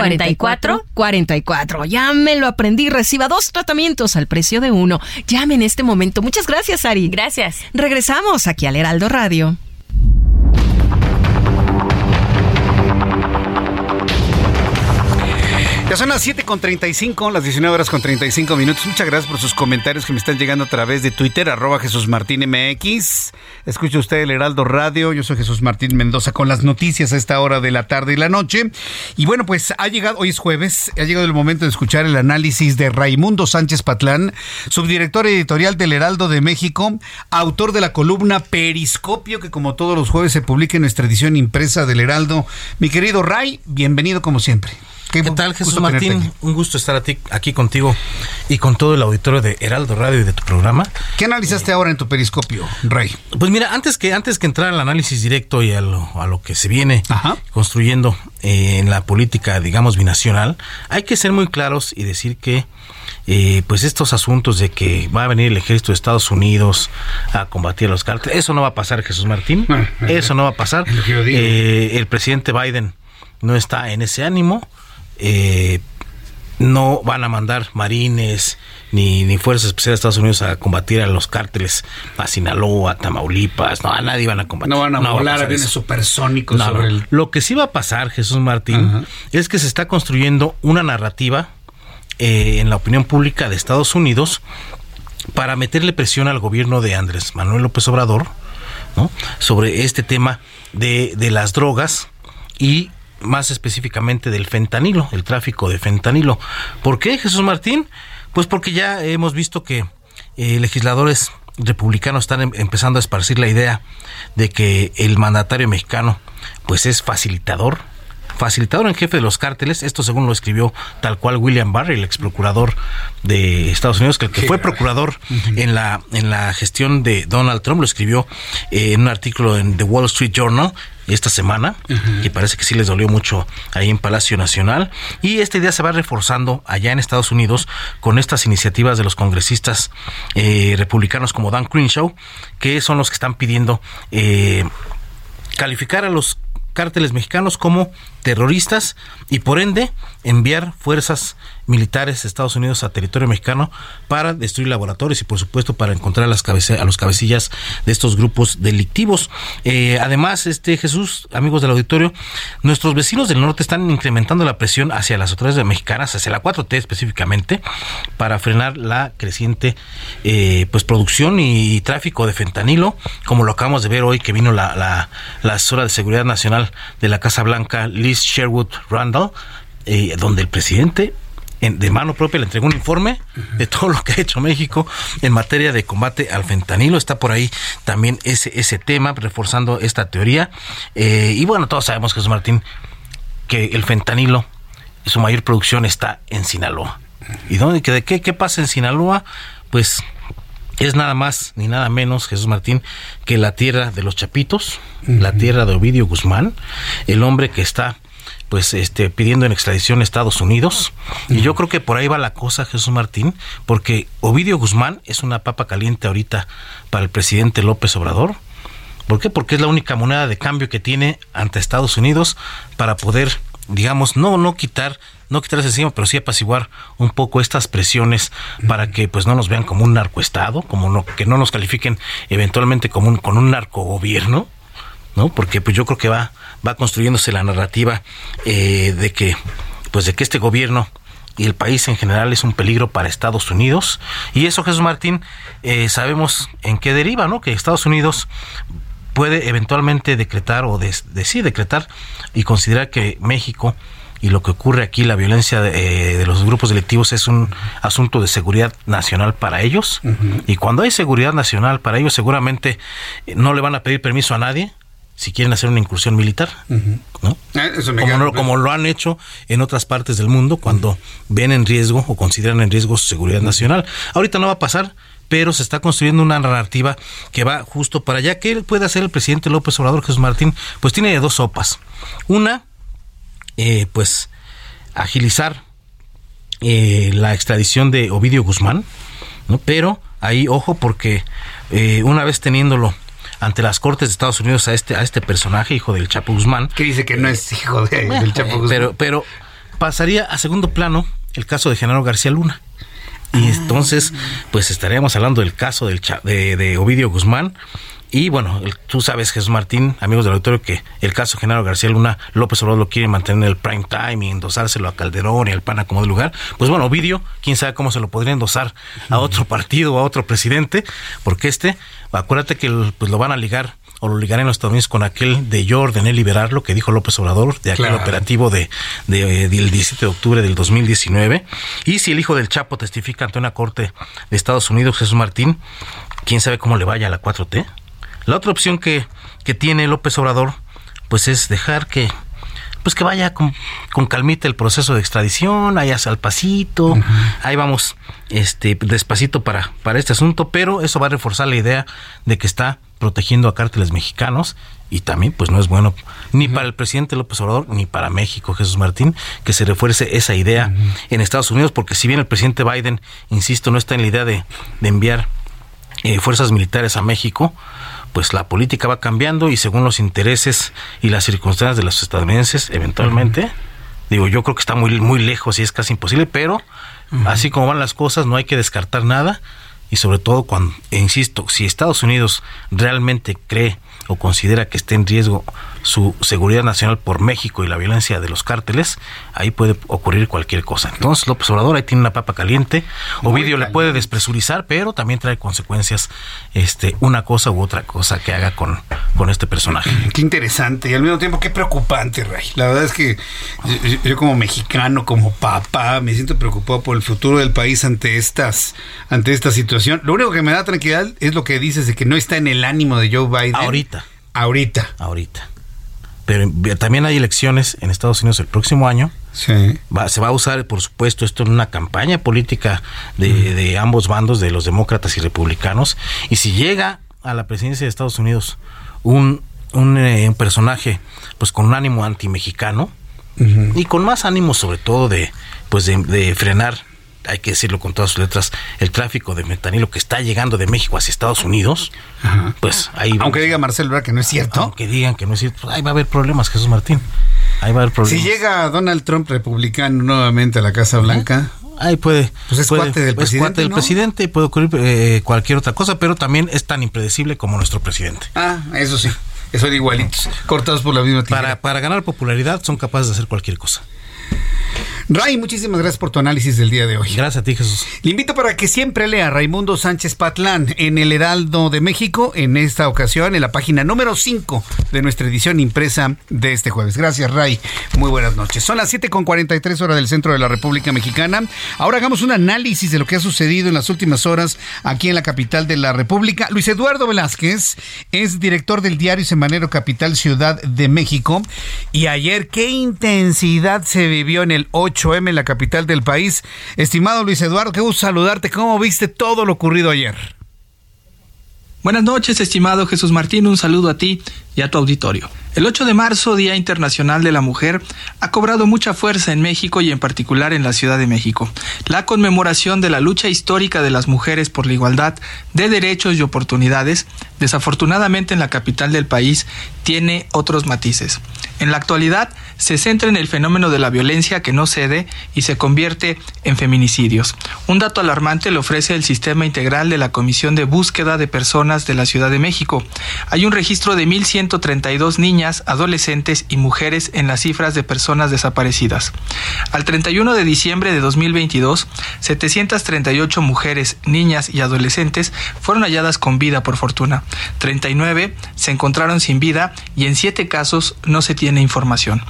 Speaker 18: 44
Speaker 19: 44. Ya me lo aprendí. Reciba dos tratamientos al precio de uno. Llame en este momento. Muchas gracias, Ari.
Speaker 18: Gracias.
Speaker 19: Regresamos aquí al Heraldo Radio.
Speaker 1: Ya son las 7 con 35, las 19 horas con 35 minutos. Muchas gracias por sus comentarios que me están llegando a través de Twitter, arroba Jesús Martín MX. Escucha usted el Heraldo Radio. Yo soy Jesús Martín Mendoza con las noticias a esta hora de la tarde y la noche. Y bueno, pues ha llegado, hoy es jueves, ha llegado el momento de escuchar el análisis de Raimundo Sánchez Patlán, subdirector editorial del Heraldo de México, autor de la columna Periscopio, que como todos los jueves se publica en nuestra edición impresa del Heraldo. Mi querido Ray, bienvenido como siempre.
Speaker 20: ¿Qué, tal, Jesús Martín? Un gusto estar aquí contigo y con todo el auditorio de Heraldo Radio y de tu programa.
Speaker 1: ¿Qué analizaste ahora en tu periscopio, Rey?
Speaker 20: Pues mira, antes que, antes que entrar al análisis directo y a lo, que se viene construyendo eh, en la política, digamos, binacional, hay que ser muy claros y decir que eh, pues estos asuntos de que va a venir el ejército de Estados Unidos a combatir a los cárteles, eso no va a pasar, Jesús Martín. Ah, eso no va a pasar. Eh, el presidente Biden no está en ese ánimo eh, no van a mandar marines ni, ni fuerzas especiales de Estados Unidos a combatir a los cárteles a Sinaloa, a Tamaulipas, no, a nadie van a combatir.
Speaker 1: No van a volar aviones supersónicos
Speaker 20: Lo que sí va a pasar, Jesús Martín, es que se está construyendo una narrativa eh, en la opinión pública de Estados Unidos para meterle presión al gobierno de Andrés Manuel López Obrador ¿no? sobre este tema de, de las drogas y más específicamente del fentanilo, el tráfico de fentanilo. ¿Por qué, Jesús Martín? Pues porque ya hemos visto que eh, legisladores republicanos están em, empezando a esparcir la idea de que el mandatario mexicano pues es facilitador facilitador en jefe de los cárteles, esto según lo escribió tal cual William Barr, el ex procurador de Estados Unidos, que, fue procurador en la en la gestión de Donald Trump, lo escribió eh, en un artículo en The Wall Street Journal esta semana, que parece que sí les dolió mucho ahí en Palacio Nacional, y esta idea se va reforzando allá en Estados Unidos con estas iniciativas de los congresistas eh, republicanos como Dan Crenshaw, que son los que están pidiendo eh, calificar a los cárteles mexicanos como terroristas y por ende enviar fuerzas militares de Estados Unidos a territorio mexicano para destruir laboratorios y por supuesto para encontrar a, las los cabecillas de estos grupos delictivos. Eh, además, este Jesús, amigos del auditorio, nuestros vecinos del norte están incrementando la presión hacia las autoridades mexicanas, hacia la 4T específicamente, para frenar la creciente eh, pues producción y, tráfico de fentanilo, como lo acabamos de ver hoy que vino la, la, la asesora de seguridad nacional de la Casa Blanca, Liz Sherwood Randall, eh, donde el presidente de mano propia le entregó un informe de todo lo que ha hecho México en materia de combate al fentanilo. Está por ahí también ese, ese tema, reforzando esta teoría. Eh, y bueno, todos sabemos, Jesús Martín, que el fentanilo, su mayor producción está en Sinaloa. ¿Y dónde, de qué, qué pasa en Sinaloa? Pues es nada más ni nada menos, Jesús Martín, que la tierra de los Chapitos, la tierra de Ovidio Guzmán, el hombre que está pues este pidiendo en extradición a Estados Unidos. Y yo creo que por ahí va la cosa Jesús Martín porque Ovidio Guzmán es una papa caliente ahorita para el presidente López Obrador. ¿por qué? porque es la única moneda de cambio que tiene ante Estados Unidos para poder digamos no no quitar no quitarse encima, pero sí apaciguar un poco estas presiones para que pues no nos vean como un narcoestado, como no, que no nos califiquen eventualmente como un, con un narcogobierno, ¿no? Porque pues yo creo que va, va construyéndose la narrativa eh, de que pues de que este gobierno y el país en general es un peligro para Estados Unidos y eso Jesús Martín eh, sabemos en qué deriva no que Estados Unidos puede eventualmente decretar o decir decretar y considerar que México y lo que ocurre aquí, la violencia de, eh, los grupos delictivos es un asunto de seguridad nacional para ellos. Y cuando hay seguridad nacional para ellos, seguramente no le van a pedir permiso a nadie si quieren hacer una incursión militar, ¿no? Ah, como, como, lo han hecho en otras partes del mundo cuando ven en riesgo o consideran en riesgo su seguridad nacional. Ahorita no va a pasar, pero se está construyendo una narrativa que va justo para allá. ¿Qué puede hacer el presidente López Obrador, Jesús Martín? Pues tiene dos sopas. Una, eh, pues, agilizar eh, la extradición de Ovidio Guzmán, ¿no? Pero ahí, ojo, porque eh, una vez teniéndolo ante las cortes de Estados Unidos a este a este personaje, hijo del Chapo Guzmán.
Speaker 1: Que dice que no es hijo del Chapo Guzmán.
Speaker 20: Pero, pero pasaría a segundo plano el caso de Genaro García Luna. Y ah. entonces, pues estaríamos hablando del caso del de, de Ovidio Guzmán. Y bueno, tú sabes, Jesús Martín, amigos del auditorio, que el caso Genaro García Luna, López Obrador lo quiere mantener en el prime time y endosárselo a Calderón y al PAN como de lugar. Pues bueno, Ovidio, quién sabe cómo se lo podría endosar a otro partido o a otro presidente, porque este acuérdate que pues lo van a ligar o lo ligarán los Estados Unidos con aquel de yo ordené liberarlo que dijo López Obrador, de aquel operativo de, de, del 17 de octubre del 2019. Y si el hijo del Chapo testifica ante una corte de Estados Unidos, Jesús Martín, quién sabe cómo le vaya a la 4T. La otra opción que, que tiene López Obrador, pues es dejar que pues que vaya con, con calmita el proceso de extradición, ahí al pasito, ahí vamos este despacito para, para este asunto, pero eso va a reforzar la idea de que está protegiendo a cárteles mexicanos y también pues no es bueno ni para el presidente López Obrador ni para México, Jesús Martín, que se refuerce esa idea en Estados Unidos, porque si bien el presidente Biden, insisto, no está en la idea de, de enviar eh, fuerzas militares a México, pues la política va cambiando y según los intereses y las circunstancias de los estadounidenses, eventualmente, digo, yo creo que está muy, muy lejos y es casi imposible, pero así como van las cosas, no hay que descartar nada y sobre todo cuando, insisto, si Estados Unidos realmente cree o considera que está en riesgo su seguridad nacional por México y la violencia de los cárteles, ahí puede ocurrir cualquier cosa. Entonces López Obrador ahí tiene una papa caliente, Ovidio le puede despresurizar, pero también trae consecuencias este una cosa u otra cosa que haga con, con este personaje.
Speaker 1: Qué interesante y al mismo tiempo qué preocupante, Ray. La verdad es que yo, como mexicano, como papá, me siento preocupado por el futuro del país ante estas ante esta situación. Lo único que me da tranquilidad es lo que dices de que no está en el ánimo de Joe Biden.
Speaker 20: Ahorita.
Speaker 1: Ahorita.
Speaker 20: Ahorita. Pero también hay elecciones en Estados Unidos el próximo año.
Speaker 1: Sí.
Speaker 20: se va a usar, por supuesto, esto en una campaña política de, de ambos bandos, de los demócratas y republicanos. Y si llega a la presidencia de Estados Unidos un, un, eh, personaje pues con un ánimo anti-mexicano y con más ánimo sobre todo de pues de, frenar hay que decirlo con todas sus letras, el tráfico de metanilo que está llegando de México hacia Estados Unidos, pues ahí...
Speaker 1: Aunque diga Marcelo que no es cierto.
Speaker 20: Aunque digan que no es cierto, pues ahí va a haber problemas, Jesús Martín. Ahí va a haber problemas.
Speaker 1: Si llega Donald Trump republicano nuevamente a la Casa Blanca...
Speaker 20: Ahí puede.
Speaker 1: Pues es
Speaker 20: cuate
Speaker 1: del presidente.
Speaker 20: del presidente y puede ocurrir eh, cualquier otra cosa, pero también es tan impredecible como nuestro presidente.
Speaker 1: Ah, eso sí. Son igualitos, cortados por la misma
Speaker 20: tijera. Para, para ganar popularidad son capaces de hacer cualquier cosa.
Speaker 1: Ray, muchísimas gracias por tu análisis del día de hoy.
Speaker 20: Gracias a ti, Jesús.
Speaker 1: Le invito para que siempre lea Raimundo Sánchez Patlán en el Heraldo de México, en esta ocasión en la página número 5 de nuestra edición impresa de este jueves. Gracias, Ray. Muy buenas noches. Son las 7.43 horas del centro de la República Mexicana. Ahora hagamos un análisis de lo que ha sucedido en las últimas horas aquí en la capital de la República. Luis Eduardo Velázquez es director del diario semanero Capital Ciudad de México. Y ayer, qué intensidad se vivió en el 8 8M en la capital del país. Estimado Luis Eduardo, qué gusto saludarte. ¿Cómo viste todo lo ocurrido ayer?
Speaker 21: Buenas noches, estimado Jesús Martín. Un saludo a ti y a tu auditorio. El 8 de marzo, Día Internacional de la Mujer, ha cobrado mucha fuerza en México y en particular en la Ciudad de México. La conmemoración de la lucha histórica de las mujeres por la igualdad de derechos y oportunidades, desafortunadamente en la capital del país, tiene otros matices. En la actualidad, se centra en el fenómeno de la violencia que no cede y se convierte en feminicidios. Un dato alarmante lo ofrece el Sistema Integral de la Comisión de Búsqueda de Personas de la Ciudad de México. Hay un registro de 1.132 niñas, adolescentes y mujeres en las cifras de personas desaparecidas. Al 31 de diciembre de 2022, 738 mujeres, niñas y adolescentes fueron halladas con vida por fortuna. 39 se encontraron sin vida y en 7 casos no se tiene información.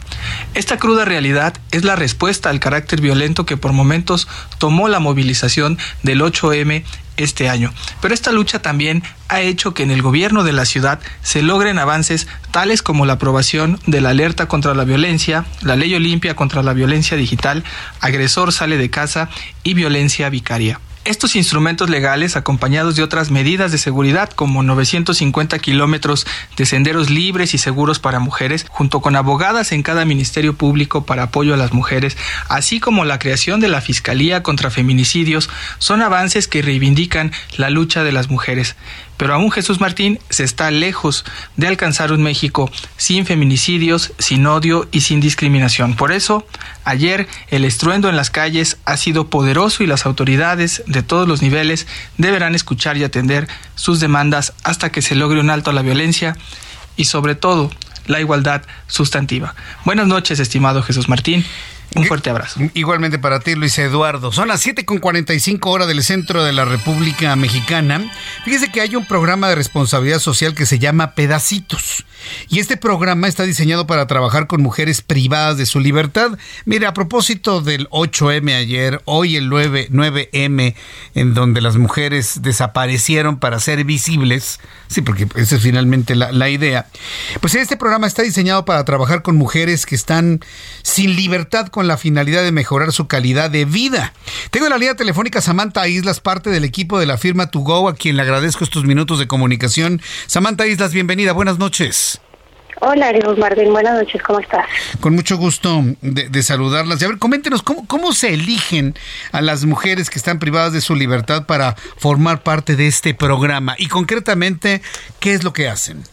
Speaker 21: Esta cruda realidad es la respuesta al carácter violento que por momentos tomó la movilización del 8M este año. Pero esta lucha también ha hecho que en el gobierno de la ciudad se logren avances tales como la aprobación de la alerta contra la violencia, la ley Olimpia contra la violencia digital, agresor sale de casa y violencia vicaria. Estos instrumentos legales, acompañados de otras medidas de seguridad como 950 kilómetros de senderos libres y seguros para mujeres, junto con abogadas en cada ministerio público para apoyo a las mujeres, así como la creación de la Fiscalía contra Feminicidios, son avances que reivindican la lucha de las mujeres. Pero aún Jesús Martín se está lejos de alcanzar un México sin feminicidios, sin odio y sin discriminación. Por eso, ayer el estruendo en las calles ha sido poderoso y las autoridades de todos los niveles deberán escuchar y atender sus demandas hasta que se logre un alto a la violencia y sobre todo la igualdad sustantiva. Buenas noches, estimado Jesús Martín. Un fuerte abrazo.
Speaker 1: Igualmente para ti, Luis Eduardo. Son las 7.45 horas del centro de la República Mexicana. Fíjese que hay un programa de responsabilidad social que se llama Pedacitos. Y este programa está diseñado para trabajar con mujeres privadas de su libertad. Mire, a propósito del 8M ayer, hoy el 9, m en donde las mujeres desaparecieron para ser visibles. Sí, porque esa es finalmente la, la idea. Pues este programa está diseñado para trabajar con mujeres que están sin libertad con la finalidad de mejorar su calidad de vida. Tengo en la línea telefónica Samantha Islas, parte del equipo de la firma To Go, a quien le agradezco estos minutos de comunicación. Samantha Islas, bienvenida, buenas noches.
Speaker 22: Hola, Ariel Martín, buenas noches, ¿cómo estás?
Speaker 1: Con mucho gusto de, saludarlas. Y a ver, coméntenos, ¿cómo, ¿cómo se eligen a las mujeres que están privadas de su libertad para formar parte de este programa? Y concretamente, ¿qué es lo que hacen?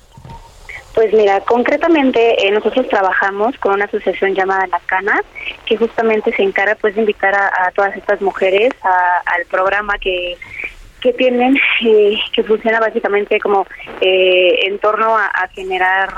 Speaker 22: Pues mira, concretamente eh, nosotros trabajamos con una asociación llamada La Cana, que justamente se encarga pues de invitar a, todas estas mujeres al programa que que tienen, eh, que funciona básicamente como eh, en torno a, generar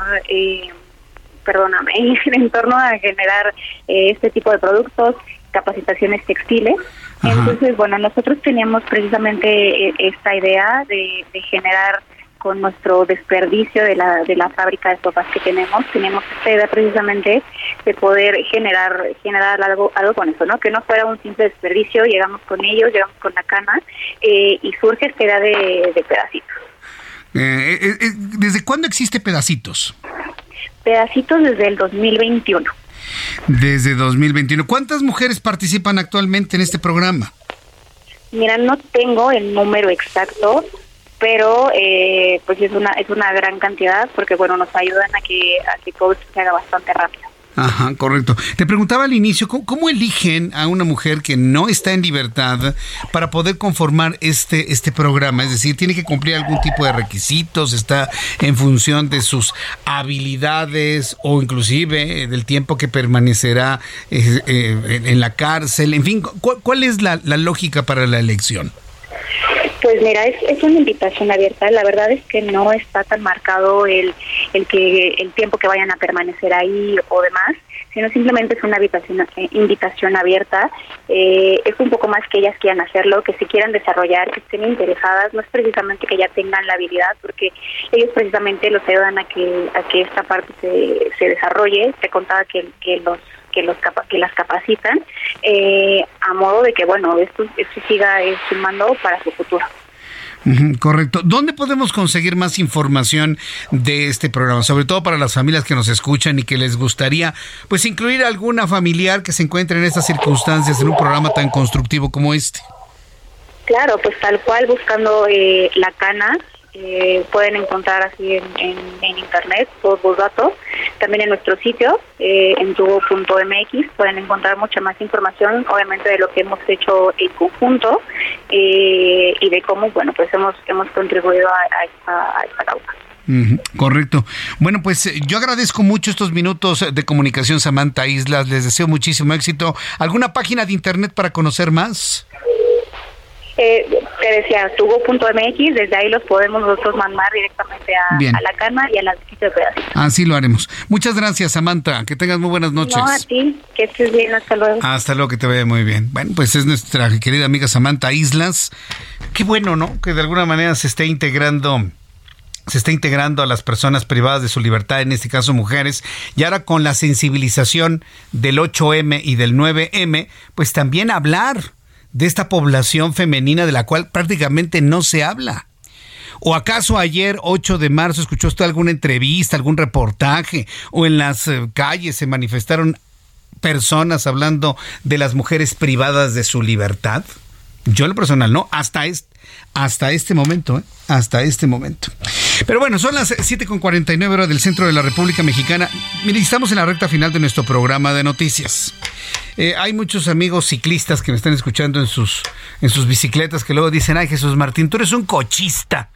Speaker 22: perdóname, en torno a generar eh, este tipo de productos, capacitaciones textiles. Entonces, bueno, nosotros teníamos precisamente eh, esta idea de, generar con nuestro desperdicio de la, de la fábrica de sofás que tenemos, teníamos esta idea precisamente de poder generar generar algo algo con eso, ¿no? Que no fuera un simple desperdicio, llegamos con ellos, llegamos con la cana eh, y surge esta idea de, pedacitos.
Speaker 1: ¿Desde cuándo existe pedacitos?
Speaker 22: Pedacitos desde el 2021.
Speaker 1: Desde 2021. ¿Cuántas mujeres participan actualmente en este programa?
Speaker 22: Mira, no tengo el número exacto, pero eh, pues es una es una gran cantidad porque bueno nos ayudan a que a que todo se haga bastante rápido.
Speaker 1: Ajá, correcto. Te preguntaba al inicio, ¿cómo, eligen a una mujer que no está en libertad para poder conformar este, este programa? Es decir, ¿tiene que cumplir algún tipo de requisitos? ¿Está en función de sus habilidades o inclusive del tiempo que permanecerá eh, eh, en la cárcel? En fin, ¿cuál, es la, la lógica para la elección?
Speaker 22: Pues mira, es, es una invitación abierta. La verdad es que no está tan marcado el, el que el tiempo que vayan a permanecer ahí o demás, sino simplemente es una invitación, eh, invitación abierta. Eh, es un poco más que ellas quieran hacerlo, que se quieran desarrollar, que estén interesadas. No es precisamente que ya tengan la habilidad, porque ellos precisamente los ayudan a que a que esta parte se, se desarrolle. Te contaba que, que los que los que las capacitan eh, a modo de que bueno esto, esto siga eh, sumando para su futuro.
Speaker 1: Correcto. ¿Dónde podemos conseguir más información de este programa? Sobre todo para las familias que nos escuchan y que les gustaría pues incluir alguna familiar que se encuentre en estas circunstancias en un programa tan constructivo como este.
Speaker 22: Claro, pues tal cual buscando eh, la cana eh, pueden encontrar así en, en, internet todos los datos. También en nuestro sitio, eh, en tubo.mx, pueden encontrar mucha más información, obviamente, de lo que hemos hecho en conjunto eh, y de cómo, bueno, pues hemos, hemos contribuido a, esta, a esta causa.
Speaker 1: correcto. Bueno, pues eh, yo agradezco mucho estos minutos de comunicación, Samantha Islas. Les deseo muchísimo éxito. ¿Alguna página de internet para conocer más?
Speaker 22: Eh, te decía, tubo.mx, desde ahí los podemos nosotros mandar directamente a, la cana y a las de pedacitos.
Speaker 1: Así lo haremos. Muchas gracias, Samantha. Que tengas muy buenas noches. No,
Speaker 22: a ti. Que estés bien. Hasta luego.
Speaker 1: Hasta luego, que te vaya muy bien. Bueno, pues es nuestra querida amiga Samantha Islas. Qué bueno, ¿no? Que de alguna manera se esté integrando se está integrando a las personas privadas de su libertad, en este caso mujeres, y ahora con la sensibilización del 8M y del 9M, pues también hablar de esta población femenina de la cual prácticamente no se habla. ¿O acaso ayer, 8 de marzo, escuchó usted alguna entrevista, algún reportaje, o en las eh, calles se manifestaron personas hablando de las mujeres privadas de su libertad? Yo lo personal no, hasta este, hasta este momento, ¿eh? hasta este momento. Pero bueno, son las 7.49 horas del centro de la República Mexicana. Mire, estamos en la recta final de nuestro programa de noticias. Eh, hay muchos amigos ciclistas que me están escuchando en sus, en sus bicicletas que luego dicen, ay Jesús Martín, tú eres un cochista.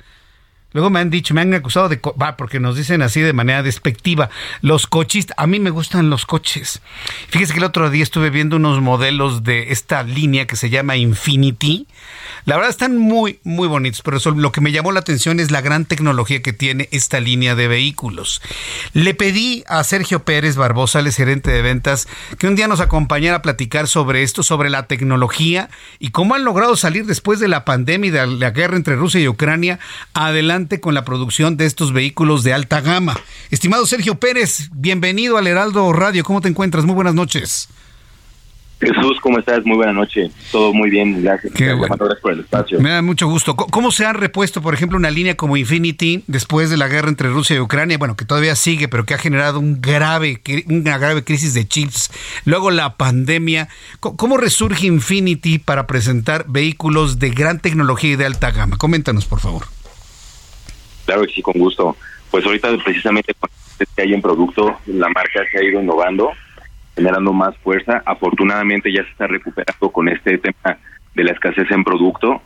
Speaker 1: Luego me han dicho, me han acusado de, va, porque nos dicen así de manera despectiva, los coches, a mí me gustan los coches. Fíjese que el otro día estuve viendo unos modelos de esta línea que se llama Infinity. La verdad están muy, muy bonitos, pero lo que me llamó la atención es la gran tecnología que tiene esta línea de vehículos. Le pedí a Sergio Pérez Barbosa, el gerente de ventas, que un día nos acompañara a platicar sobre esto, sobre la tecnología y cómo han logrado salir después de la pandemia y de la guerra entre Rusia y Ucrania adelante con la producción de estos vehículos de alta gama. Estimado Sergio Pérez, bienvenido al Heraldo Radio. ¿Cómo te encuentras? Muy buenas noches.
Speaker 23: Jesús, ¿cómo estás? Muy buena noche. Todo muy bien, gracias. gracias por el espacio.
Speaker 1: Me da mucho gusto. ¿Cómo se ha repuesto, por ejemplo, una línea como Infinity después de la guerra entre Rusia y Ucrania? Bueno, que todavía sigue, pero que ha generado un grave, una grave crisis de chips. Luego la pandemia. ¿Cómo resurge Infinity para presentar vehículos de gran tecnología y de alta gama? Coméntanos, por favor.
Speaker 23: Claro que sí, con gusto. Pues ahorita precisamente con que hay en producto, la marca se ha ido innovando, generando más fuerza. Afortunadamente ya se está recuperando con este tema de la escasez en producto.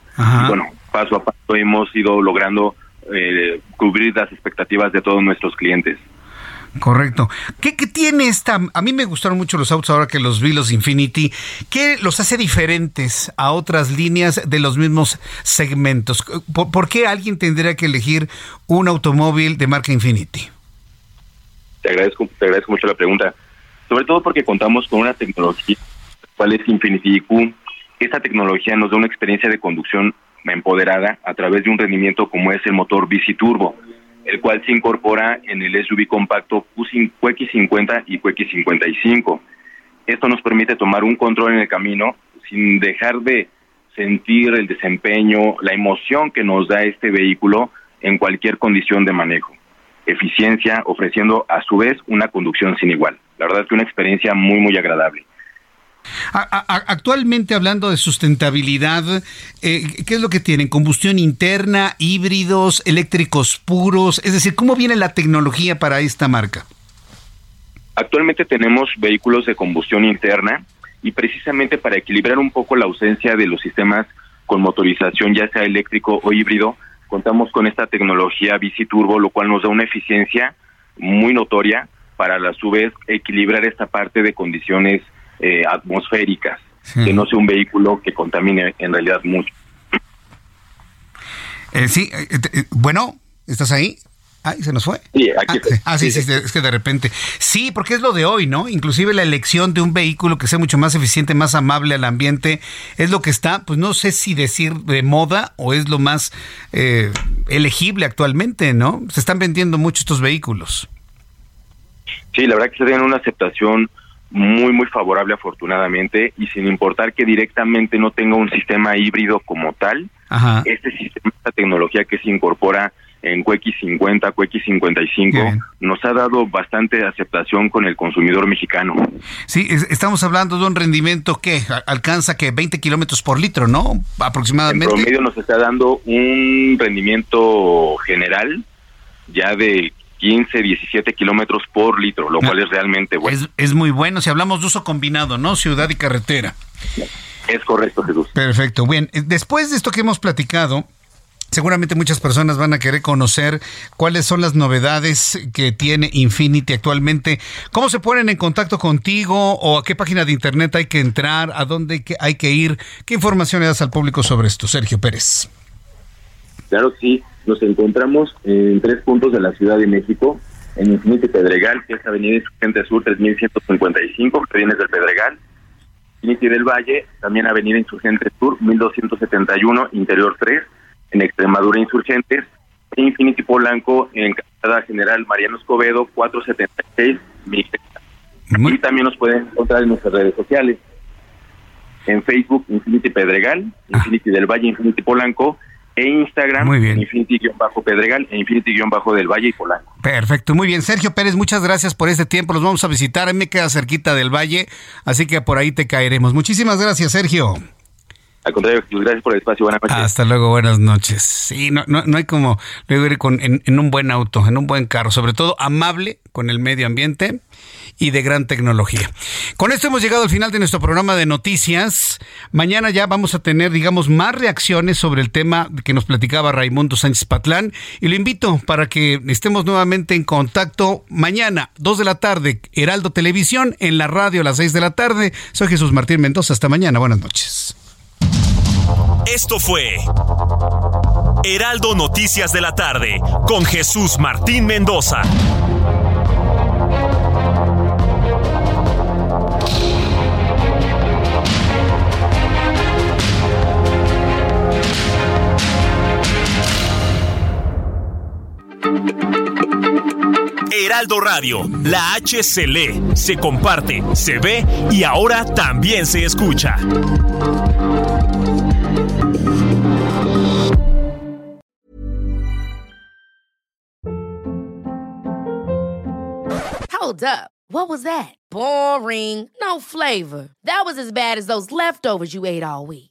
Speaker 23: bueno, paso a paso hemos ido logrando eh, cubrir las expectativas de todos nuestros clientes.
Speaker 1: Correcto. ¿Qué, tiene esta? A mí me gustaron mucho los autos ahora que los vi, los Infinity. ¿Qué los hace diferentes a otras líneas de los mismos segmentos? ¿Por, qué alguien tendría que elegir un automóvil de marca Infinity?
Speaker 23: Te agradezco, te agradezco mucho la pregunta. Sobre todo porque contamos con una tecnología, cual es Infinity IQ. Esta tecnología nos da una experiencia de conducción empoderada a través de un rendimiento como es el motor bici turbo, el cual se incorpora en el SUV compacto QX50 y QX55. Esto nos permite tomar un control en el camino sin dejar de sentir el desempeño, la emoción que nos da este vehículo en cualquier condición de manejo. Eficiencia, ofreciendo a su vez una conducción sin igual. La verdad es que una experiencia muy, muy agradable.
Speaker 1: Actualmente hablando de sustentabilidad, eh, ¿qué es lo que tienen? ¿Combustión interna, híbridos, eléctricos puros? Es decir, ¿cómo viene la tecnología para esta marca?
Speaker 23: Actualmente tenemos vehículos de combustión interna y precisamente para equilibrar un poco la ausencia de los sistemas con motorización, ya sea eléctrico o híbrido, contamos con esta tecnología bici turbo, lo cual nos da una eficiencia muy notoria para a su vez equilibrar esta parte de condiciones eh, atmosféricas, que no sea un vehículo que contamine en realidad mucho.
Speaker 1: Eh, sí, eh, bueno, ¿estás ahí? Ay, se nos fue.
Speaker 23: Sí, aquí
Speaker 1: ah, ah sí, sí, es que de repente. Sí, porque es lo de hoy, ¿no? Inclusive la elección de un vehículo que sea mucho más eficiente, más amable al ambiente, es lo que está, pues no sé si decir de moda o es lo más elegible actualmente, ¿no? Se están vendiendo mucho estos vehículos.
Speaker 23: Sí, la verdad que se tienen una aceptación muy, muy favorable afortunadamente y sin importar que directamente no tenga un sistema híbrido como tal, este sistema, esta tecnología que se incorpora en QX 50, QX 55, nos ha dado bastante aceptación con el consumidor mexicano.
Speaker 1: Sí, estamos hablando de un rendimiento que alcanza que 20 kilómetros por litro, ¿no? Aproximadamente.
Speaker 23: En promedio nos está dando un rendimiento general ya de 15, 17 kilómetros por litro, lo cual es realmente bueno.
Speaker 1: Es, muy bueno si hablamos de uso combinado, ¿no? Ciudad y carretera.
Speaker 23: Es correcto, Jesús.
Speaker 1: Perfecto. Bien, eh, después de esto que hemos platicado, Seguramente muchas personas van a querer conocer cuáles son las novedades que tiene Infinity actualmente. ¿Cómo se ponen en contacto contigo o a qué página de internet hay que entrar? ¿A dónde hay que ir? ¿Qué información le das al público sobre esto, Sergio Pérez?
Speaker 23: Claro, sí. Nos encontramos en tres puntos de la Ciudad de México, en Infinity Pedregal, que es Avenida Insurgente Sur 3155, que viene del Pedregal, Infinity del Valle, también Avenida Insurgente Sur 1271, Interior 3, en Extremadura Insurgentes, e Infinity Polanco en Calzada General Mariano Escobedo 476, Y también nos pueden encontrar en nuestras redes sociales. En Facebook, Infinity Pedregal, Infinity del Valle, Infinity Polanco, e Instagram,
Speaker 1: muy bien.
Speaker 23: Infinity-Pedregal e Infinity-del Valle y Polanco.
Speaker 1: Perfecto, muy bien. Sergio Pérez, muchas gracias por este tiempo. Los vamos a visitar. Me queda cerquita del Valle, así que por ahí te caeremos. Muchísimas gracias, Sergio.
Speaker 23: Al contrario, gracias por el espacio. Buenas noches.
Speaker 1: Hasta luego, buenas noches. Sí, no, no, no hay como luego ir con, en, un buen auto, en un buen carro, sobre todo amable con el medio ambiente y de gran tecnología. Con esto hemos llegado al final de nuestro programa de noticias. Mañana ya vamos a tener, digamos, más reacciones sobre el tema que nos platicaba Raimundo Sánchez Patlán y lo invito para que estemos nuevamente en contacto mañana, 2 de la tarde, Heraldo Televisión, en la radio a las 6 de la tarde. Soy Jesús Martín Mendoza. Hasta mañana. Buenas noches.
Speaker 17: Esto fue Heraldo Noticias de la tarde con Jesús Martín Mendoza. Heraldo Radio, la H se lee, se comparte, se ve y ahora también se escucha.
Speaker 24: Hold up. What was that? Boring. No flavor. That was as bad as those leftovers you ate all week.